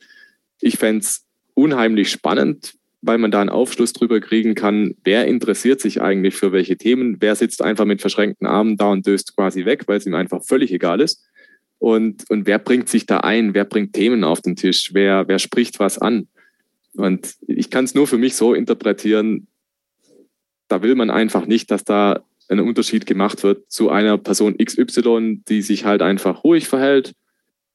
ich fände es unheimlich spannend, weil man da einen Aufschluss drüber kriegen kann, wer interessiert sich eigentlich für welche Themen, wer sitzt einfach mit verschränkten Armen da und döst quasi weg, weil es ihm einfach völlig egal ist. Und, und wer bringt sich da ein, wer bringt Themen auf den Tisch, wer, wer spricht was an. Und ich kann es nur für mich so interpretieren, da will man einfach nicht, dass da ein Unterschied gemacht wird zu einer Person XY, die sich halt einfach ruhig verhält,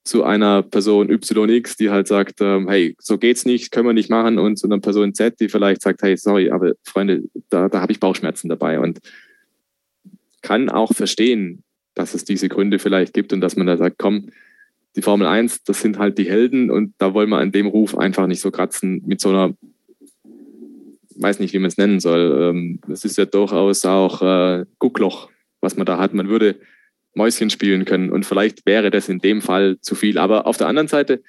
zu einer Person YX, die halt sagt, ähm, hey, so geht's nicht, können wir nicht machen, und zu einer Person Z, die vielleicht sagt, hey, sorry, aber Freunde, da, da habe ich Bauchschmerzen dabei und kann auch verstehen, dass es diese Gründe vielleicht gibt und dass man da sagt, komm, die Formel 1, das sind halt die Helden und da wollen wir an dem Ruf einfach nicht so kratzen mit so einer, weiß nicht, wie man es nennen soll. Ähm, das ist ja durchaus auch äh, Guckloch, was man da hat. Man würde Mäuschen spielen können. Und vielleicht wäre das in dem Fall zu viel. Aber auf der anderen Seite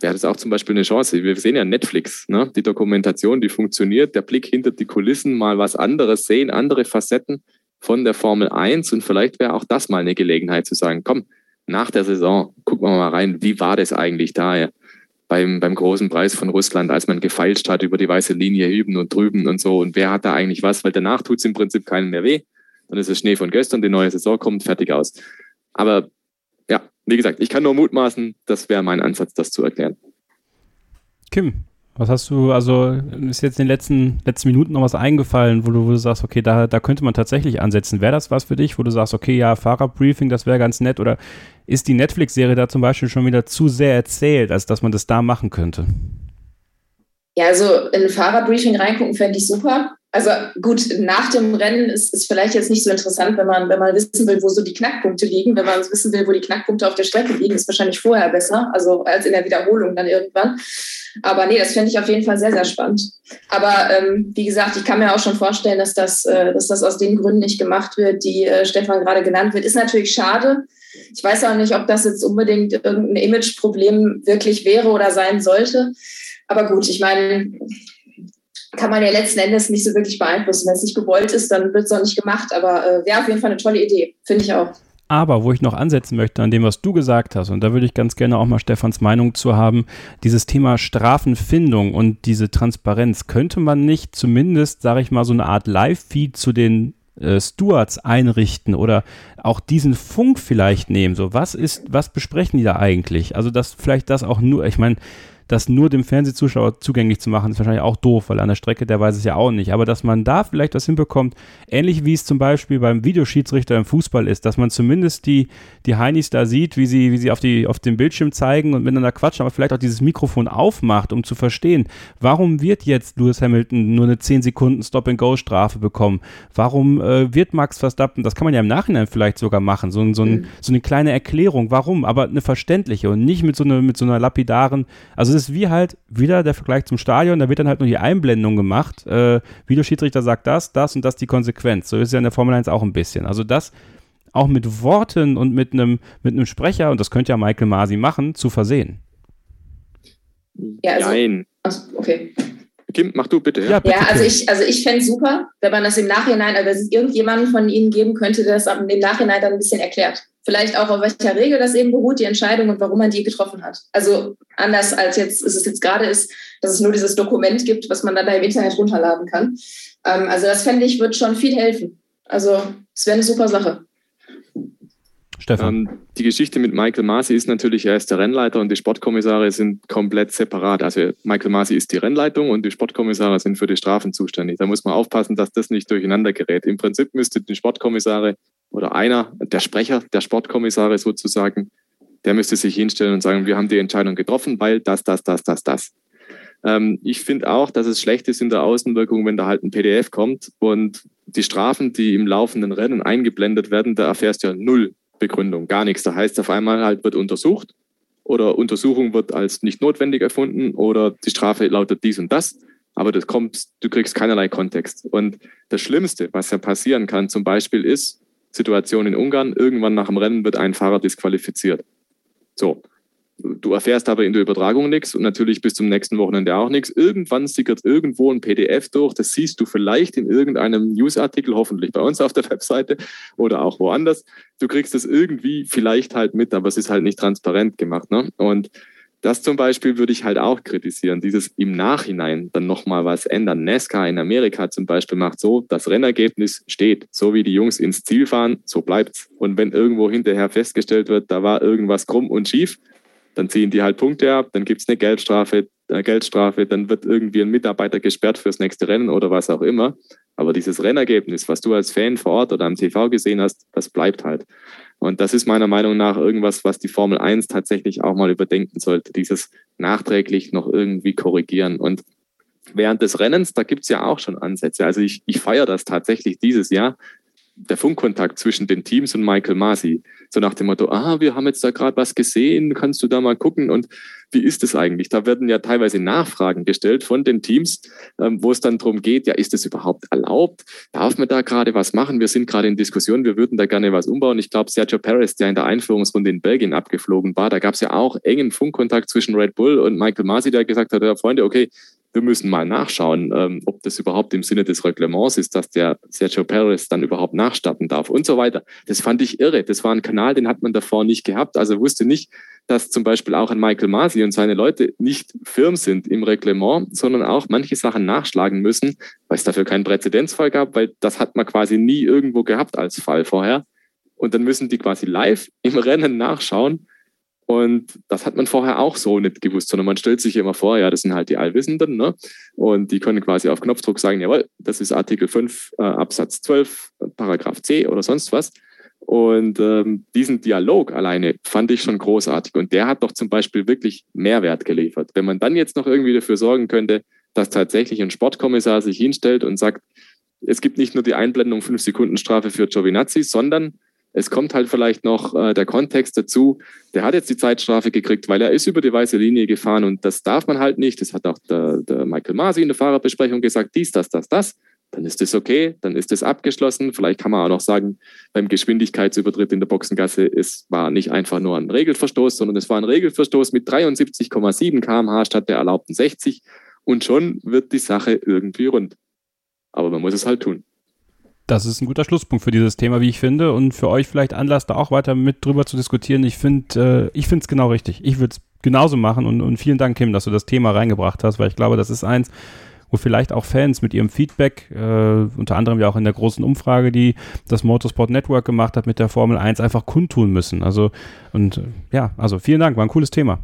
wäre das auch zum Beispiel eine Chance. Wir sehen ja Netflix, ne? die Dokumentation, die funktioniert, der Blick hinter die Kulissen, mal was anderes sehen, andere Facetten von der Formel 1. Und vielleicht wäre auch das mal eine Gelegenheit zu sagen, komm, nach der Saison gucken wir mal rein, wie war das eigentlich da ja? beim, beim großen Preis von Russland, als man gefeilscht hat über die weiße Linie hüben und drüben und so. Und wer hat da eigentlich was? Weil danach tut es im Prinzip keinen mehr weh dann ist es Schnee von gestern, die neue Saison kommt, fertig aus. Aber ja, wie gesagt, ich kann nur mutmaßen, das wäre mein Ansatz, das zu erklären. Kim, was hast du, also ist jetzt in den letzten, letzten Minuten noch was eingefallen, wo du, wo du sagst, okay, da, da könnte man tatsächlich ansetzen. Wäre das was für dich, wo du sagst, okay, ja, Fahrerbriefing, das wäre ganz nett? Oder ist die Netflix-Serie da zum Beispiel schon wieder zu sehr erzählt, als dass man das da machen könnte? Ja, also in ein Fahrerbriefing reingucken fände ich super. Also gut, nach dem Rennen ist es vielleicht jetzt nicht so interessant, wenn man, wenn man wissen will, wo so die Knackpunkte liegen. Wenn man wissen will, wo die Knackpunkte auf der Strecke liegen, ist wahrscheinlich vorher besser, also als in der Wiederholung dann irgendwann. Aber nee, das fände ich auf jeden Fall sehr, sehr spannend. Aber ähm, wie gesagt, ich kann mir auch schon vorstellen, dass das, äh, dass das aus den Gründen nicht gemacht wird, die äh, Stefan gerade genannt wird. Ist natürlich schade. Ich weiß auch nicht, ob das jetzt unbedingt irgendein Imageproblem wirklich wäre oder sein sollte. Aber gut, ich meine, kann man ja letzten Endes nicht so wirklich beeinflussen. Wenn es nicht gewollt ist, dann wird es auch nicht gemacht. Aber äh, wäre auf jeden Fall eine tolle Idee, finde ich auch. Aber wo ich noch ansetzen möchte an dem, was du gesagt hast, und da würde ich ganz gerne auch mal Stefans Meinung zu haben, dieses Thema Strafenfindung und diese Transparenz, könnte man nicht zumindest, sage ich mal, so eine Art Live-Feed zu den äh, Stewards einrichten oder auch diesen Funk vielleicht nehmen? So, was ist, was besprechen die da eigentlich? Also, dass vielleicht das auch nur, ich meine, das nur dem Fernsehzuschauer zugänglich zu machen, ist wahrscheinlich auch doof, weil an der Strecke, der weiß es ja auch nicht. Aber dass man da vielleicht was hinbekommt, ähnlich wie es zum Beispiel beim Videoschiedsrichter im Fußball ist, dass man zumindest die, die Heinis da sieht, wie sie, wie sie auf, die, auf dem Bildschirm zeigen und miteinander quatschen, aber vielleicht auch dieses Mikrofon aufmacht, um zu verstehen, warum wird jetzt Lewis Hamilton nur eine 10 Sekunden Stop-and-Go-Strafe bekommen? Warum äh, wird Max Verstappen, das kann man ja im Nachhinein vielleicht sogar machen, so, so, ein, mhm. so eine kleine Erklärung, warum, aber eine verständliche und nicht mit so, eine, mit so einer lapidaren, also es ist wie halt wieder der Vergleich zum Stadion, da wird dann halt nur die Einblendung gemacht, äh, Videoschiedsrichter sagt das, das und das die Konsequenz. So ist es ja in der Formel 1 auch ein bisschen. Also das auch mit Worten und mit einem mit einem Sprecher, und das könnte ja Michael Masi machen, zu versehen. Ja, also, Nein. Ach, okay. Kim, mach du bitte. Ja, ja, bitte, ja also ich, also ich fände es super, wenn man das im Nachhinein, also es irgendjemanden von Ihnen geben könnte, der das im Nachhinein dann ein bisschen erklärt. Vielleicht auch, auf welcher Regel das eben beruht, die Entscheidung und warum man die getroffen hat. Also anders als jetzt, ist es jetzt gerade ist, dass es nur dieses Dokument gibt, was man dann da im Internet runterladen kann. Ähm, also das fände ich, wird schon viel helfen. Also es wäre eine super Sache. Stefan. Ähm, die Geschichte mit Michael Masi ist natürlich, er ist der Rennleiter und die Sportkommissare sind komplett separat. Also Michael Masi ist die Rennleitung und die Sportkommissare sind für die Strafen zuständig. Da muss man aufpassen, dass das nicht durcheinander gerät. Im Prinzip müsste die Sportkommissare oder einer, der Sprecher der Sportkommissare sozusagen, der müsste sich hinstellen und sagen, wir haben die Entscheidung getroffen, weil das, das, das, das, das. Ähm, ich finde auch, dass es schlecht ist in der Außenwirkung, wenn da halt ein PDF kommt und die Strafen, die im laufenden Rennen eingeblendet werden, da erfährst du ja null Begründung, gar nichts. Da heißt auf einmal halt, wird untersucht oder Untersuchung wird als nicht notwendig erfunden oder die Strafe lautet dies und das. Aber das kommt, du kriegst keinerlei Kontext. Und das Schlimmste, was ja passieren kann, zum Beispiel ist, Situation in Ungarn, irgendwann nach dem Rennen wird ein Fahrer disqualifiziert. So, Du erfährst aber in der Übertragung nichts und natürlich bis zum nächsten Wochenende auch nichts. Irgendwann sickert irgendwo ein PDF durch, das siehst du vielleicht in irgendeinem Newsartikel, hoffentlich bei uns auf der Webseite oder auch woanders. Du kriegst es irgendwie vielleicht halt mit, aber es ist halt nicht transparent gemacht. Ne? Und das zum Beispiel würde ich halt auch kritisieren, dieses im Nachhinein dann nochmal was ändern. NASCAR in Amerika zum Beispiel macht so, das Rennergebnis steht, so wie die Jungs ins Ziel fahren, so bleibt's. Und wenn irgendwo hinterher festgestellt wird, da war irgendwas krumm und schief, dann ziehen die halt Punkte ab, dann gibt es eine Geldstrafe, eine Geldstrafe, dann wird irgendwie ein Mitarbeiter gesperrt fürs nächste Rennen oder was auch immer. Aber dieses Rennergebnis, was du als Fan vor Ort oder am TV gesehen hast, das bleibt halt. Und das ist meiner Meinung nach irgendwas, was die Formel 1 tatsächlich auch mal überdenken sollte, dieses nachträglich noch irgendwie korrigieren. Und während des Rennens, da gibt es ja auch schon Ansätze. Also ich, ich feiere das tatsächlich dieses Jahr, der Funkkontakt zwischen den Teams und Michael Masi. So nach dem Motto, ah, wir haben jetzt da gerade was gesehen, kannst du da mal gucken und wie ist es eigentlich? Da werden ja teilweise Nachfragen gestellt von den Teams, ähm, wo es dann darum geht, ja, ist es überhaupt erlaubt? Darf man da gerade was machen? Wir sind gerade in Diskussion, wir würden da gerne was umbauen. Ich glaube, Sergio Perez, der in der Einführungsrunde in Belgien abgeflogen war, da gab es ja auch engen Funkkontakt zwischen Red Bull und Michael Masi, der gesagt hat, ja, Freunde, okay, wir müssen mal nachschauen, ähm, ob das überhaupt im Sinne des Reglements ist, dass der Sergio Perez dann überhaupt nachstarten darf und so weiter. Das fand ich irre. Das war ein Kanal, den hat man davor nicht gehabt. Also wusste nicht, dass zum Beispiel auch ein Michael Masi und seine Leute nicht firm sind im Reglement, sondern auch manche Sachen nachschlagen müssen, weil es dafür keinen Präzedenzfall gab, weil das hat man quasi nie irgendwo gehabt als Fall vorher. Und dann müssen die quasi live im Rennen nachschauen und das hat man vorher auch so nicht gewusst, sondern man stellt sich immer vor, ja, das sind halt die Allwissenden, ne? Und die können quasi auf Knopfdruck sagen, jawohl, das ist Artikel 5, äh, Absatz 12, Paragraph C oder sonst was. Und ähm, diesen Dialog alleine fand ich schon großartig. Und der hat doch zum Beispiel wirklich Mehrwert geliefert. Wenn man dann jetzt noch irgendwie dafür sorgen könnte, dass tatsächlich ein Sportkommissar sich hinstellt und sagt, es gibt nicht nur die Einblendung 5 Sekunden Strafe für Giovinazzi, sondern es kommt halt vielleicht noch äh, der Kontext dazu, der hat jetzt die Zeitstrafe gekriegt, weil er ist über die weiße Linie gefahren und das darf man halt nicht. Das hat auch der, der Michael Masi in der Fahrerbesprechung gesagt, dies, das, das, das. Dann ist das okay, dann ist das abgeschlossen. Vielleicht kann man auch noch sagen, beim Geschwindigkeitsübertritt in der Boxengasse, es war nicht einfach nur ein Regelverstoß, sondern es war ein Regelverstoß mit 73,7 km/h statt der erlaubten 60 und schon wird die Sache irgendwie rund. Aber man muss es halt tun. Das ist ein guter Schlusspunkt für dieses Thema, wie ich finde. Und für euch vielleicht Anlass, da auch weiter mit drüber zu diskutieren. Ich finde, äh, es genau richtig. Ich würde es genauso machen. Und, und vielen Dank, Kim, dass du das Thema reingebracht hast, weil ich glaube, das ist eins, wo vielleicht auch Fans mit ihrem Feedback, äh, unter anderem ja auch in der großen Umfrage, die das Motorsport Network gemacht hat mit der Formel 1, einfach kundtun müssen. Also, und äh, ja, also vielen Dank, war ein cooles Thema.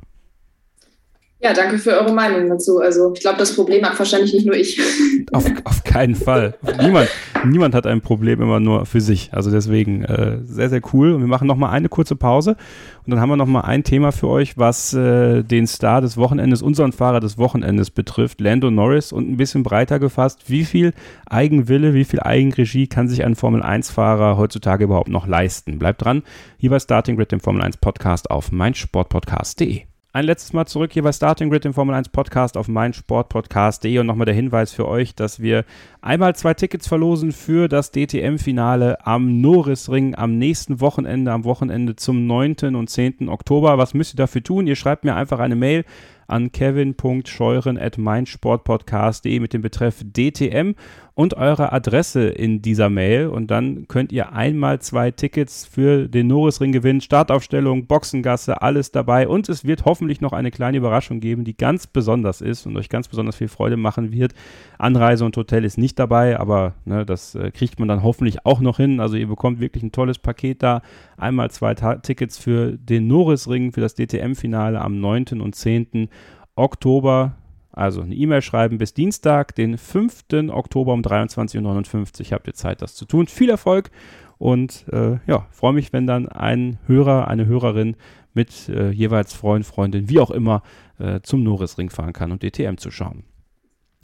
Ja, danke für eure Meinung dazu. Also ich glaube, das Problem hat wahrscheinlich nicht nur ich. Auf, auf keinen Fall. Niemand, niemand hat ein Problem immer nur für sich. Also deswegen äh, sehr, sehr cool. Und wir machen nochmal eine kurze Pause und dann haben wir nochmal ein Thema für euch, was äh, den Star des Wochenendes, unseren Fahrer des Wochenendes betrifft, Lando Norris und ein bisschen breiter gefasst. Wie viel Eigenwille, wie viel Eigenregie kann sich ein Formel-1-Fahrer heutzutage überhaupt noch leisten? Bleibt dran, hier bei Starting Grid, dem Formel 1 Podcast auf meinsportpodcast.de. Ein letztes Mal zurück hier bei Starting Grid, dem Formel 1 Podcast auf meinsportpodcast.de und nochmal der Hinweis für euch, dass wir einmal zwei Tickets verlosen für das DTM-Finale am Norrisring am nächsten Wochenende, am Wochenende zum 9. und 10. Oktober. Was müsst ihr dafür tun? Ihr schreibt mir einfach eine Mail an kevin.scheuren at meinsportpodcast.de mit dem Betreff DTM und eure Adresse in dieser Mail und dann könnt ihr einmal zwei Tickets für den Norrisring gewinnen, Startaufstellung, Boxengasse, alles dabei und es wird hoffentlich noch eine kleine Überraschung geben, die ganz besonders ist und euch ganz besonders viel Freude machen wird. Anreise und Hotel ist nicht dabei, aber ne, das äh, kriegt man dann hoffentlich auch noch hin. Also ihr bekommt wirklich ein tolles Paket da. Einmal zwei Ta Tickets für den Norrisring, für das DTM-Finale am 9. und 10. Oktober also eine E-Mail schreiben bis Dienstag, den 5. Oktober um 23.59 Uhr habt ihr Zeit, das zu tun. Viel Erfolg und äh, ja, freue mich, wenn dann ein Hörer, eine Hörerin mit äh, jeweils Freund, Freundin, wie auch immer, äh, zum Norrisring fahren kann und DTM zu schauen.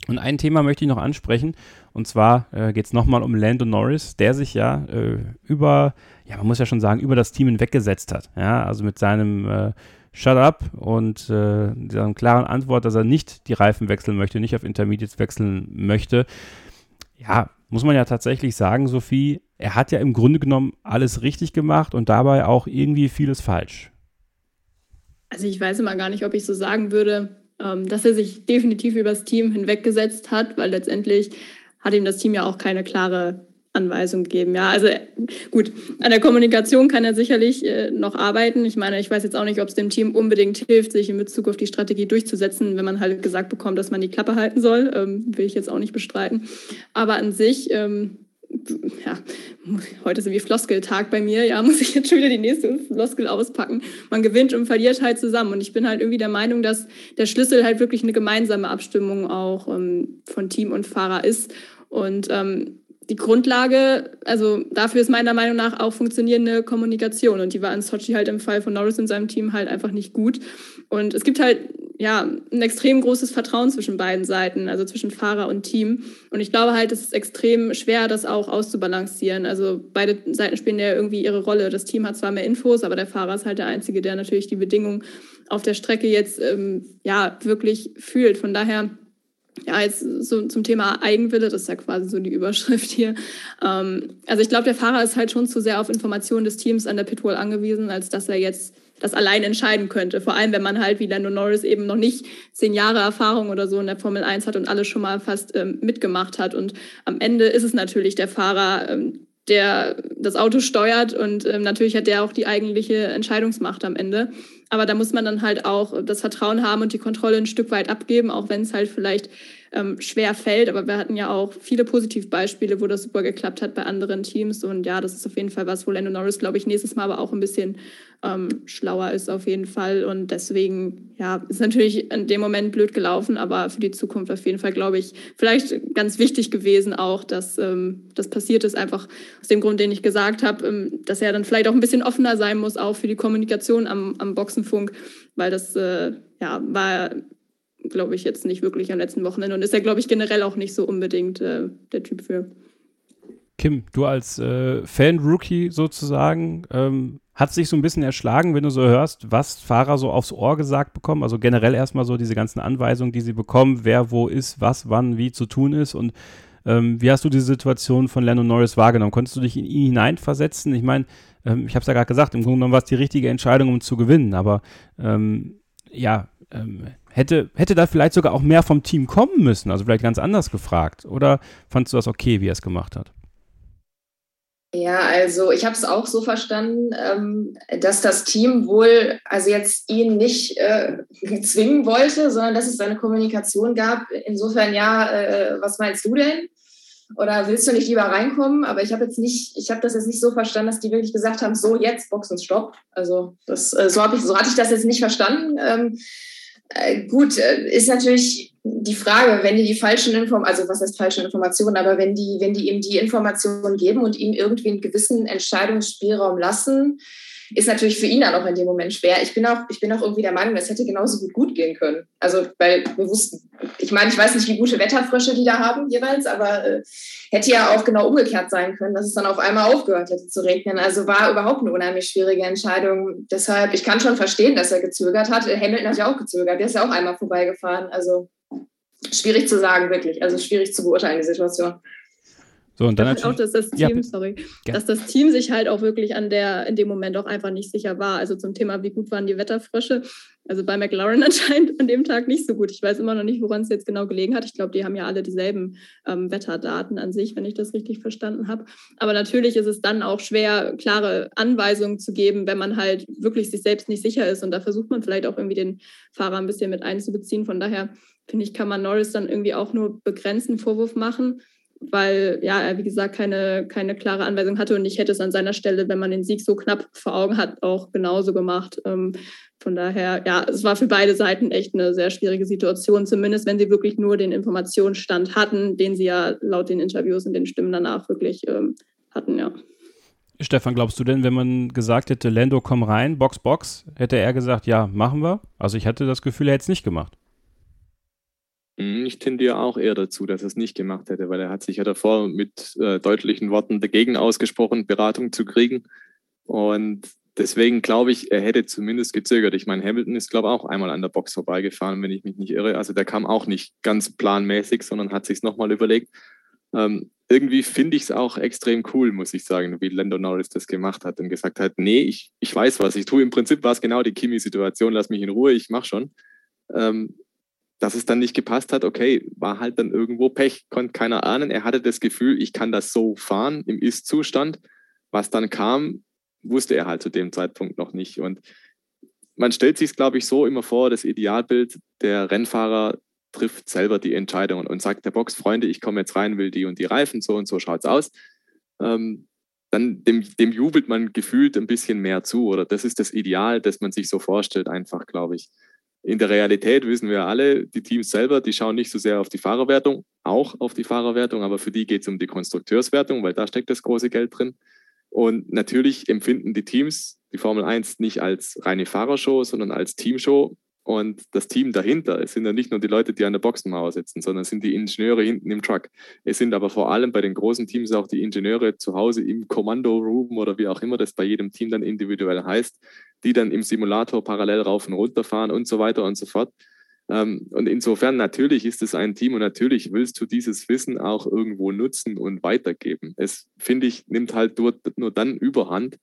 Und ein Thema möchte ich noch ansprechen, und zwar äh, geht es nochmal um Lando Norris, der sich ja äh, über, ja, man muss ja schon sagen, über das Team hinweggesetzt hat. Ja, also mit seinem äh, Shut up und äh, dieser klaren Antwort, dass er nicht die Reifen wechseln möchte, nicht auf Intermediates wechseln möchte. Ja, muss man ja tatsächlich sagen, Sophie, er hat ja im Grunde genommen alles richtig gemacht und dabei auch irgendwie vieles falsch. Also ich weiß immer gar nicht, ob ich so sagen würde, dass er sich definitiv über das Team hinweggesetzt hat, weil letztendlich hat ihm das Team ja auch keine klare Anweisung geben. Ja, also gut, an der Kommunikation kann er sicherlich äh, noch arbeiten. Ich meine, ich weiß jetzt auch nicht, ob es dem Team unbedingt hilft, sich in Bezug auf die Strategie durchzusetzen, wenn man halt gesagt bekommt, dass man die Klappe halten soll. Ähm, will ich jetzt auch nicht bestreiten. Aber an sich, ähm, ja, heute ist wie Floskeltag bei mir, ja, muss ich jetzt schon wieder die nächste Floskel auspacken. Man gewinnt und verliert halt zusammen. Und ich bin halt irgendwie der Meinung, dass der Schlüssel halt wirklich eine gemeinsame Abstimmung auch ähm, von Team und Fahrer ist. Und ähm, die Grundlage, also dafür ist meiner Meinung nach auch funktionierende Kommunikation. Und die war in Sochi halt im Fall von Norris und seinem Team halt einfach nicht gut. Und es gibt halt ja ein extrem großes Vertrauen zwischen beiden Seiten, also zwischen Fahrer und Team. Und ich glaube halt, es ist extrem schwer, das auch auszubalancieren. Also beide Seiten spielen ja irgendwie ihre Rolle. Das Team hat zwar mehr Infos, aber der Fahrer ist halt der Einzige, der natürlich die Bedingungen auf der Strecke jetzt ähm, ja wirklich fühlt. Von daher ja, jetzt so zum Thema Eigenwille, das ist ja quasi so die Überschrift hier. Ähm, also ich glaube, der Fahrer ist halt schon zu sehr auf Informationen des Teams an der Pitwall angewiesen, als dass er jetzt das allein entscheiden könnte. Vor allem, wenn man halt wie Lando Norris eben noch nicht zehn Jahre Erfahrung oder so in der Formel 1 hat und alles schon mal fast ähm, mitgemacht hat. Und am Ende ist es natürlich der Fahrer, ähm, der das Auto steuert und ähm, natürlich hat der auch die eigentliche Entscheidungsmacht am Ende. Aber da muss man dann halt auch das Vertrauen haben und die Kontrolle ein Stück weit abgeben, auch wenn es halt vielleicht ähm, schwer fällt. Aber wir hatten ja auch viele Positivbeispiele, wo das super geklappt hat bei anderen Teams. Und ja, das ist auf jeden Fall was, wo Lando Norris, glaube ich, nächstes Mal aber auch ein bisschen ähm, schlauer ist auf jeden Fall. Und deswegen, ja, ist natürlich in dem Moment blöd gelaufen, aber für die Zukunft auf jeden Fall, glaube ich, vielleicht ganz wichtig gewesen auch, dass ähm, das passiert ist, einfach aus dem Grund, den ich gesagt habe, ähm, dass er dann vielleicht auch ein bisschen offener sein muss, auch für die Kommunikation am, am Boxenfunk, weil das, äh, ja, war glaube ich, jetzt nicht wirklich am letzten Wochenende und ist er, glaube ich, generell auch nicht so unbedingt äh, der Typ für. Kim, du als äh, Fan-Rookie sozusagen, ähm, hat sich so ein bisschen erschlagen, wenn du so hörst, was Fahrer so aufs Ohr gesagt bekommen? Also generell erstmal so diese ganzen Anweisungen, die sie bekommen, wer wo ist, was, wann, wie zu tun ist. Und ähm, wie hast du diese Situation von Lennon Norris wahrgenommen? Konntest du dich in ihn hineinversetzen? Ich meine, ähm, ich habe es ja gerade gesagt, im Grunde genommen war es die richtige Entscheidung, um zu gewinnen. Aber ähm, ja, ähm, hätte, hätte da vielleicht sogar auch mehr vom Team kommen müssen? Also vielleicht ganz anders gefragt. Oder fandest du das okay, wie er es gemacht hat? Ja, also ich habe es auch so verstanden, ähm, dass das Team wohl also jetzt ihn nicht äh, zwingen wollte, sondern dass es eine Kommunikation gab. Insofern ja, äh, was meinst du denn? Oder willst du nicht lieber reinkommen? Aber ich habe jetzt nicht, ich habe das jetzt nicht so verstanden, dass die wirklich gesagt haben, so jetzt Boxen Stopp. Also das, äh, so habe ich, so hatte ich das jetzt nicht verstanden. Ähm, Äh, gut, äh, ist natürlich die Frage, wenn die die falschen Informationen, also was heißt falsche Informationen, aber wenn die, wenn die ihm die Informationen geben und ihm irgendwie einen gewissen Entscheidungsspielraum lassen, ist natürlich für ihn dann auch in dem Moment schwer. Ich bin auch, ich bin auch irgendwie der Meinung, das hätte genauso gut gut gehen können. Also, weil wir wussten, ich meine, ich weiß nicht, wie gute Wetterfrösche die da haben jeweils, aber äh, hätte ja auch genau umgekehrt sein können, dass es dann auf einmal aufgehört hätte zu regnen. Also war überhaupt eine unheimlich schwierige Entscheidung. Deshalb, ich kann schon verstehen, dass er gezögert hat. Hamilton hat ja auch gezögert, der ist ja auch einmal vorbeigefahren. Also schwierig zu sagen, wirklich. Also schwierig zu beurteilen, die Situation. So, und dann natürlich, auch, dass das Team, ja, sorry, ja. dass das Team sich halt auch wirklich an der, in dem Moment auch einfach nicht sicher war. Also zum Thema, wie gut waren die Wetterfrösche. Also bei McLaren anscheinend an dem Tag nicht so gut. Ich weiß immer noch nicht, woran es jetzt genau gelegen hat. Ich glaube, die haben ja alle dieselben ähm, Wetterdaten an sich, wenn ich das richtig verstanden habe. Aber natürlich ist es dann auch schwer, klare Anweisungen zu geben, wenn man halt wirklich sich selbst nicht sicher ist. Und da versucht man vielleicht auch irgendwie den Fahrer ein bisschen mit einzubeziehen. Von daher finde ich, kann man Norris dann irgendwie auch nur begrenzten Vorwurf machen weil ja, er wie gesagt keine, keine klare Anweisung hatte und ich hätte es an seiner Stelle, wenn man den Sieg so knapp vor Augen hat, auch genauso gemacht. Ähm, von daher, ja, es war für beide Seiten echt eine sehr schwierige Situation, zumindest wenn sie wirklich nur den Informationsstand hatten, den sie ja laut den Interviews und den Stimmen danach wirklich ähm, hatten, ja. Stefan, glaubst du denn, wenn man gesagt hätte, Lando, komm rein, Box, Box, hätte er gesagt, ja, machen wir? Also ich hatte das Gefühl, er hätte es nicht gemacht. Hm, ich tendiere auch eher dazu, dass er es nicht gemacht hätte, weil er hat sich ja davor mit äh, deutlichen Worten dagegen ausgesprochen, Beratung zu kriegen. Und deswegen glaube ich, er hätte zumindest gezögert. Ich meine, Hamilton ist, glaube ich, auch einmal an der Box vorbeigefahren, wenn ich mich nicht irre. Also der kam auch nicht ganz planmäßig, sondern hat sich nochmal überlegt. Ähm, irgendwie finde ich es auch extrem cool, muss ich sagen, wie Lando Norris das gemacht hat und gesagt hat, nee, ich, ich weiß, was ich tue. Im Prinzip war es genau die Kimi-Situation, lass mich in Ruhe, ich mache schon. Ähm, dass es dann nicht gepasst hat, okay, war halt dann irgendwo Pech, konnte keiner ahnen. Er hatte das Gefühl, ich kann das so fahren im Ist-Zustand. Was dann kam, wusste er halt zu dem Zeitpunkt noch nicht. Und man stellt sich es, glaube ich, so immer vor, das Idealbild, der Rennfahrer trifft selber die Entscheidungen und sagt der Box, Freunde, ich komme jetzt rein, will die und die Reifen, so und so schaut es aus. Ähm, dann dem, dem jubelt man gefühlt ein bisschen mehr zu. Oder das ist das Ideal, das man sich so vorstellt, einfach, glaube ich. In der Realität wissen wir alle, die Teams selber, die schauen nicht so sehr auf die Fahrerwertung, auch auf die Fahrerwertung, aber für die geht es um die Konstrukteurswertung, weil da steckt das große Geld drin. Und natürlich empfinden die Teams die Formel 1 nicht als reine Fahrershow, sondern als Teamshow. Und das Team dahinter, es sind ja nicht nur die Leute, die an der Boxenmauer sitzen, sondern es sind die Ingenieure hinten im Truck. Es sind aber vor allem bei den großen Teams auch die Ingenieure zu Hause im Kommando-Room oder wie auch immer das bei jedem Team dann individuell heißt, die dann im Simulator parallel rauf und runter fahren und so weiter und so fort. Ähm, und insofern natürlich ist es ein Team und natürlich willst du dieses Wissen auch irgendwo nutzen und weitergeben. Es, finde ich, nimmt halt nur, nur dann überhand,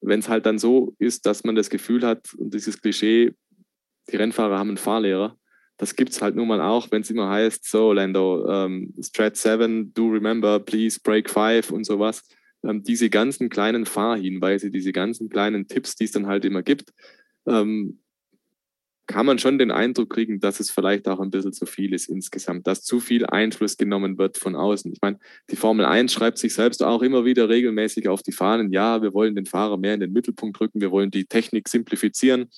wenn es halt dann so ist, dass man das Gefühl hat, und dieses Klischee, die Rennfahrer haben einen Fahrlehrer. Das gibt es halt nun mal auch, wenn es immer heißt, so Lando, ähm, Strat 7, do remember, please break 5 und sowas. Ähm, diese ganzen kleinen Fahrhinweise, diese ganzen kleinen Tipps, die es dann halt immer gibt, ähm, kann man schon den Eindruck kriegen, dass es vielleicht auch ein bisschen zu viel ist insgesamt, dass zu viel Einfluss genommen wird von außen. Ich meine, die Formel 1 schreibt sich selbst auch immer wieder regelmäßig auf die Fahnen, ja, wir wollen den Fahrer mehr in den Mittelpunkt rücken, wir wollen die Technik simplifizieren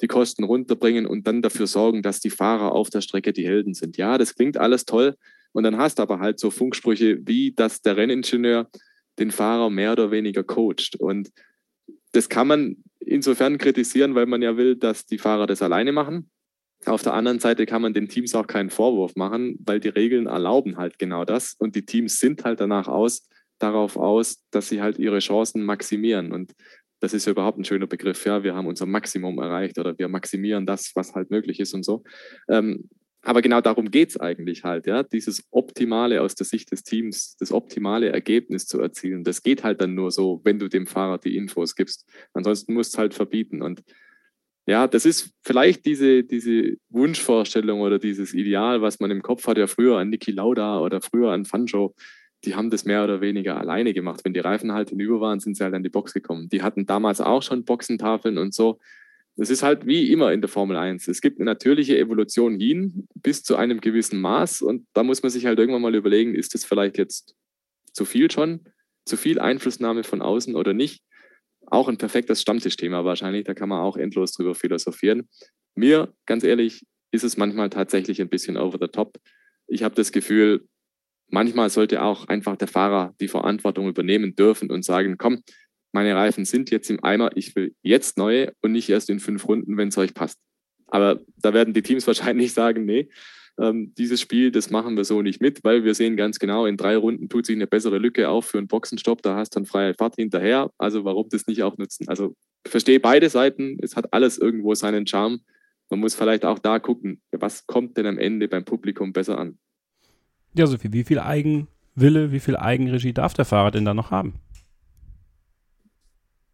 die Kosten runterbringen und dann dafür sorgen, dass die Fahrer auf der Strecke die Helden sind. Ja, das klingt alles toll. Und dann hast du aber halt so Funksprüche, wie dass der Renningenieur den Fahrer mehr oder weniger coacht. Und das kann man insofern kritisieren, weil man ja will, dass die Fahrer das alleine machen. Auf der anderen Seite kann man den Teams auch keinen Vorwurf machen, weil die Regeln erlauben halt genau das. Und die Teams sind halt danach aus, darauf aus, dass sie halt ihre Chancen maximieren. Und das ist ja überhaupt ein schöner Begriff. Ja, wir haben unser Maximum erreicht oder wir maximieren das, was halt möglich ist und so. Ähm, aber genau darum geht es eigentlich halt, ja, dieses Optimale aus der Sicht des Teams, das optimale Ergebnis zu erzielen. Das geht halt dann nur so, wenn du dem Fahrer die Infos gibst. Ansonsten musst du halt verbieten. Und ja, das ist vielleicht diese, diese Wunschvorstellung oder dieses Ideal, was man im Kopf hat, ja früher an Niki Lauda oder früher an Fanjo die haben das mehr oder weniger alleine gemacht. Wenn die Reifen halt hinüber waren, sind sie halt an die Box gekommen. Die hatten damals auch schon Boxentafeln und so. Das ist halt wie immer in der Formel 1. Es gibt eine natürliche Evolution hin bis zu einem gewissen Maß und da muss man sich halt irgendwann mal überlegen, ist das vielleicht jetzt zu viel schon, zu viel Einflussnahme von außen oder nicht? Auch ein perfektes Stammtischthema wahrscheinlich, da kann man auch endlos drüber philosophieren. Mir, ganz ehrlich, ist es manchmal tatsächlich ein bisschen over the top. Ich habe das Gefühl, manchmal sollte auch einfach der Fahrer die Verantwortung übernehmen dürfen und sagen, komm, meine Reifen sind jetzt im Eimer, ich will jetzt neue und nicht erst in fünf Runden, wenn es euch passt. Aber da werden die Teams wahrscheinlich sagen, nee, ähm, dieses Spiel, das machen wir so nicht mit, weil wir sehen ganz genau, in drei Runden tut sich eine bessere Lücke auf für einen Boxenstopp, da hast du dann freie Fahrt hinterher. Also warum das nicht auch nutzen? Also verstehe beide Seiten, es hat alles irgendwo seinen Charme. Man muss vielleicht auch da gucken, was kommt denn am Ende beim Publikum besser an. Ja, Sophie, wie viel Eigenwille, wie viel Eigenregie darf der Fahrer denn da noch haben?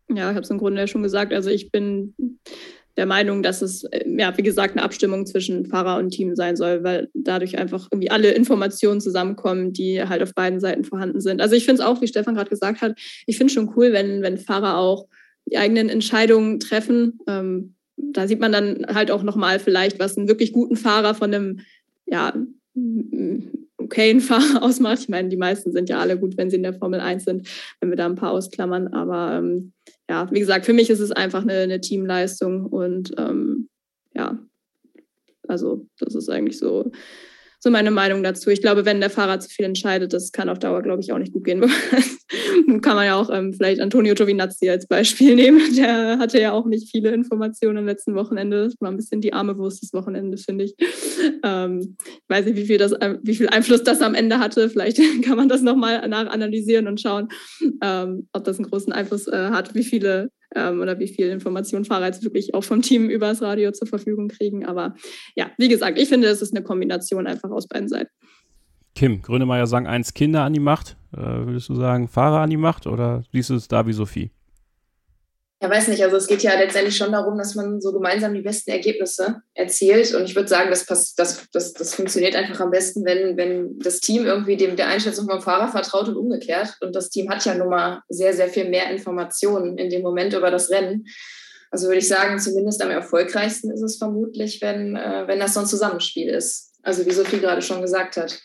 Ja, ich habe es im Grunde ja schon gesagt. Also ich bin der Meinung, dass es, äh, ja, wie gesagt, eine Abstimmung zwischen Fahrer und Team sein soll, weil dadurch einfach irgendwie alle Informationen zusammenkommen, die halt auf beiden Seiten vorhanden sind. Also ich finde es auch, wie Stefan gerade gesagt hat, ich finde es schon cool, wenn, wenn Fahrer auch die eigenen Entscheidungen treffen. Ähm, da sieht man dann halt auch nochmal vielleicht, was einen wirklich guten Fahrer von einem, ja, okayen Fahrer ausmacht. Ich meine, die meisten sind ja alle gut, wenn sie in der Formel 1 sind, wenn wir da ein paar ausklammern. Aber ähm, ja, wie gesagt, für mich ist es einfach eine, eine Teamleistung und ähm, ja, also das ist eigentlich so so meine Meinung dazu. Ich glaube, wenn der Fahrer zu viel entscheidet, das kann auf Dauer, glaube ich, auch nicht gut gehen. kann man ja auch ähm, vielleicht Antonio Giovinazzi als Beispiel nehmen. Der hatte ja auch nicht viele Informationen am letzten Wochenende. Das war ein bisschen die arme Wurst des Wochenendes, finde ich. Ähm, ich weiß nicht, wie viel, das, äh, wie viel Einfluss das am Ende hatte. Vielleicht kann man das nochmal nachanalysieren und schauen, ähm, ob das einen großen Einfluss äh, hat, wie viele ähm, oder wie viel Informationen Fahrer jetzt wirklich auch vom Team übers Radio zur Verfügung kriegen. Aber ja, wie gesagt, ich finde, es ist eine Kombination einfach aus beiden Seiten. Kim, Grönemeyer sagen eins Kinder an die Macht. Äh, würdest du sagen Fahrer an die Macht oder siehst du es da wie Sophie? Ja, weiß nicht. Also es geht ja letztendlich schon darum, dass man so gemeinsam die besten Ergebnisse erzielt. Und ich würde sagen, das, passt, das, das, das funktioniert einfach am besten, wenn, wenn das Team irgendwie dem, der Einschätzung vom Fahrer vertraut und umgekehrt. Und das Team hat ja nun mal sehr, sehr viel mehr Informationen in dem Moment über das Rennen. Also würde ich sagen, zumindest am erfolgreichsten ist es vermutlich, wenn, äh, wenn das so ein Zusammenspiel ist. Also wie Sophie gerade schon gesagt hat.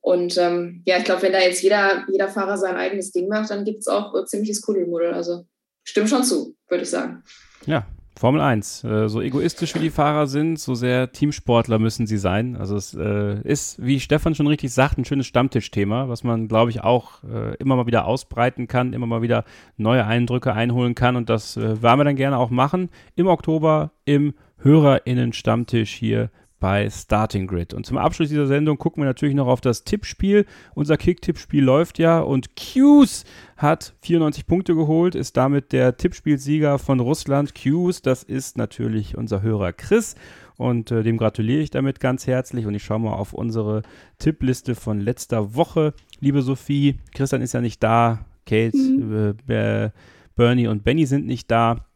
Und ähm, ja, ich glaube, wenn da jetzt jeder, jeder Fahrer sein eigenes Ding macht, dann gibt es auch äh, ziemliches Kuddelmuddel. Also stimmt schon zu, würde ich sagen. Ja, Formel 1. Äh, so egoistisch wie die Fahrer sind, so sehr Teamsportler müssen sie sein. Also es äh, ist, wie Stefan schon richtig sagt, ein schönes Stammtischthema, was man, glaube ich, auch äh, immer mal wieder ausbreiten kann, immer mal wieder neue Eindrücke einholen kann. Und das äh, wollen wir dann gerne auch machen im Oktober im HörerInnen-Stammtisch hier bei Starting Grid. Und zum Abschluss dieser Sendung gucken wir natürlich noch auf das Tippspiel. Unser Kick-Tippspiel läuft ja und Q's hat 94 Punkte geholt, ist damit der Tippspielsieger von Russland. Q's, das ist natürlich unser Hörer Chris und äh, dem gratuliere ich damit ganz herzlich und ich schaue mal auf unsere Tippliste von letzter Woche. Liebe Sophie, Christian ist ja nicht da, Kate, mhm. äh, Bernie und Benny sind nicht da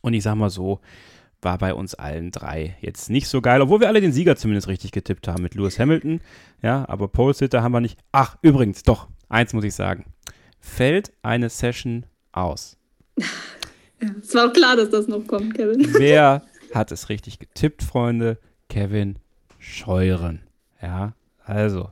und ich sag mal so, war bei uns allen drei jetzt nicht so geil, obwohl wir alle den Sieger zumindest richtig getippt haben mit Lewis Hamilton. Ja, aber Pole-Sitter haben wir nicht. Ach, übrigens, doch, eins muss ich sagen. Fällt eine Session aus. Ja, es war auch klar, dass das noch kommt, Kevin. Wer hat es richtig getippt, Freunde? Kevin Scheuren. Ja, also,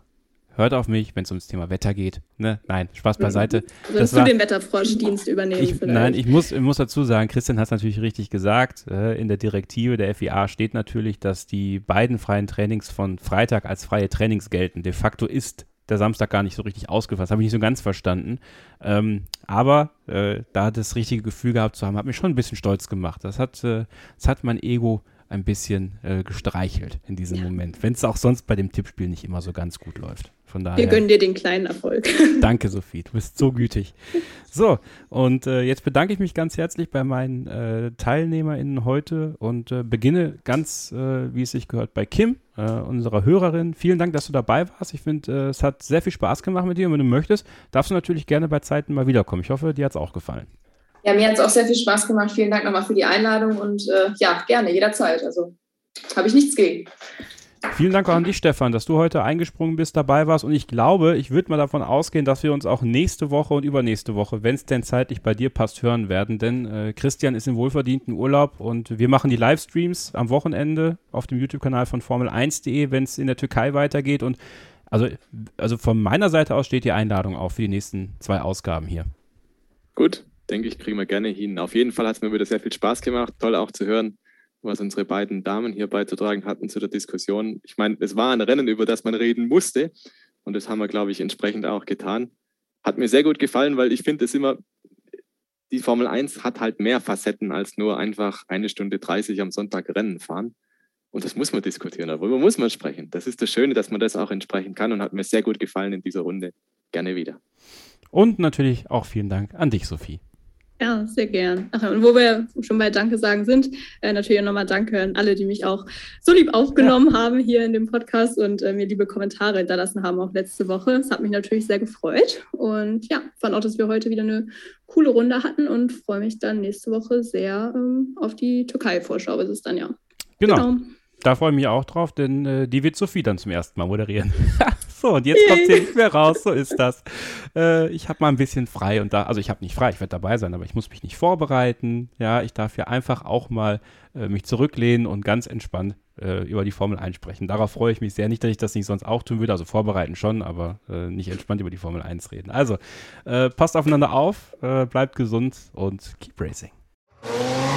hört auf mich, wenn es ums Thema Wetter geht. Ne? Nein, Spaß mhm. beiseite. Würdest du den Wetterfroschdienst übernehmen? Ich, nein, ich muss, ich muss dazu sagen, Christian hat es natürlich richtig gesagt. Äh, in der Direktive der FIA steht natürlich, dass die beiden freien Trainings von Freitag als freie Trainings gelten. De facto ist der Samstag gar nicht so richtig ausgefasst. Habe ich nicht so ganz verstanden. Ähm, aber äh, da das richtige Gefühl gehabt zu haben, hat mich schon ein bisschen stolz gemacht. Das hat, äh, das hat mein Ego ein bisschen äh, gestreichelt in diesem ja. Moment, wenn es auch sonst bei dem Tippspiel nicht immer so ganz gut läuft. Von daher, Wir gönnen dir den kleinen Erfolg. Danke, Sophie. Du bist so gütig. So, und äh, jetzt bedanke ich mich ganz herzlich bei meinen äh, TeilnehmerInnen heute und äh, beginne ganz, äh, wie es sich gehört, bei Kim, äh, unserer Hörerin. Vielen Dank, dass du dabei warst. Ich finde, es hat sehr viel Spaß gemacht mit dir. Und wenn du möchtest, darfst du natürlich gerne bei Zeiten mal wiederkommen. Ich hoffe, dir hat es auch gefallen. Ja, mir hat es auch sehr viel Spaß gemacht. Vielen Dank nochmal für die Einladung und ja, gerne, jederzeit. Also habe ich nichts gegen. Vielen Dank auch an dich, Stefan, dass du heute eingesprungen bist, dabei warst. Und ich glaube, ich würde mal davon ausgehen, dass wir uns auch nächste Woche und übernächste Woche, wenn es denn zeitlich bei dir passt, hören werden. Denn äh, Christian ist im wohlverdienten Urlaub und wir machen die Livestreams am Wochenende auf dem YouTube-Kanal von Formel1.de, wenn es in der Türkei weitergeht. Und also, also von meiner Seite aus steht die Einladung auch für die nächsten zwei Ausgaben hier. Gut, denke ich, kriegen wir gerne hin. Auf jeden Fall hat es mir wieder sehr viel Spaß gemacht. Toll auch zu hören, was unsere beiden Damen hier beizutragen hatten zu der Diskussion. Ich meine, es war ein Rennen, über das man reden musste. Und das haben wir, glaube ich, entsprechend auch getan. Hat mir sehr gut gefallen, weil ich finde es immer, die Formel 1 hat halt mehr Facetten als nur einfach eine Stunde 30 am Sonntag Rennen fahren. Und das muss man diskutieren, darüber muss man sprechen. Das ist das Schöne, dass man das auch entsprechen kann und hat mir sehr gut gefallen in dieser Runde. Gerne wieder. Und natürlich auch vielen Dank an dich, Sophie. Ja, sehr gern. Ach, und wo wir schon bei Danke sagen sind, äh, natürlich auch nochmal Danke an alle, die mich auch so lieb aufgenommen ja. haben hier in dem Podcast und äh, mir liebe Kommentare hinterlassen haben, auch letzte Woche. Das hat mich natürlich sehr gefreut. Und ja, fand auch, dass wir heute wieder eine coole Runde hatten und freue mich dann nächste Woche sehr ähm, auf die Türkei-Vorschau, ist es dann ja. Genau. genau. Da freue ich mich auch drauf, denn äh, die wird Sophie dann zum ersten Mal moderieren. so, und jetzt kommt sie nicht mehr raus, so ist das. Äh, ich habe mal ein bisschen frei und da, also ich habe nicht frei, ich werde dabei sein, aber ich muss mich nicht vorbereiten. Ja, ich darf ja einfach auch mal äh, mich zurücklehnen und ganz entspannt äh, über die Formel 1 sprechen. Darauf freue ich mich sehr. Nicht, dass ich das nicht sonst auch tun würde, also vorbereiten schon, aber äh, nicht entspannt über die Formel 1 reden. Also, äh, passt aufeinander auf, äh, bleibt gesund und keep racing.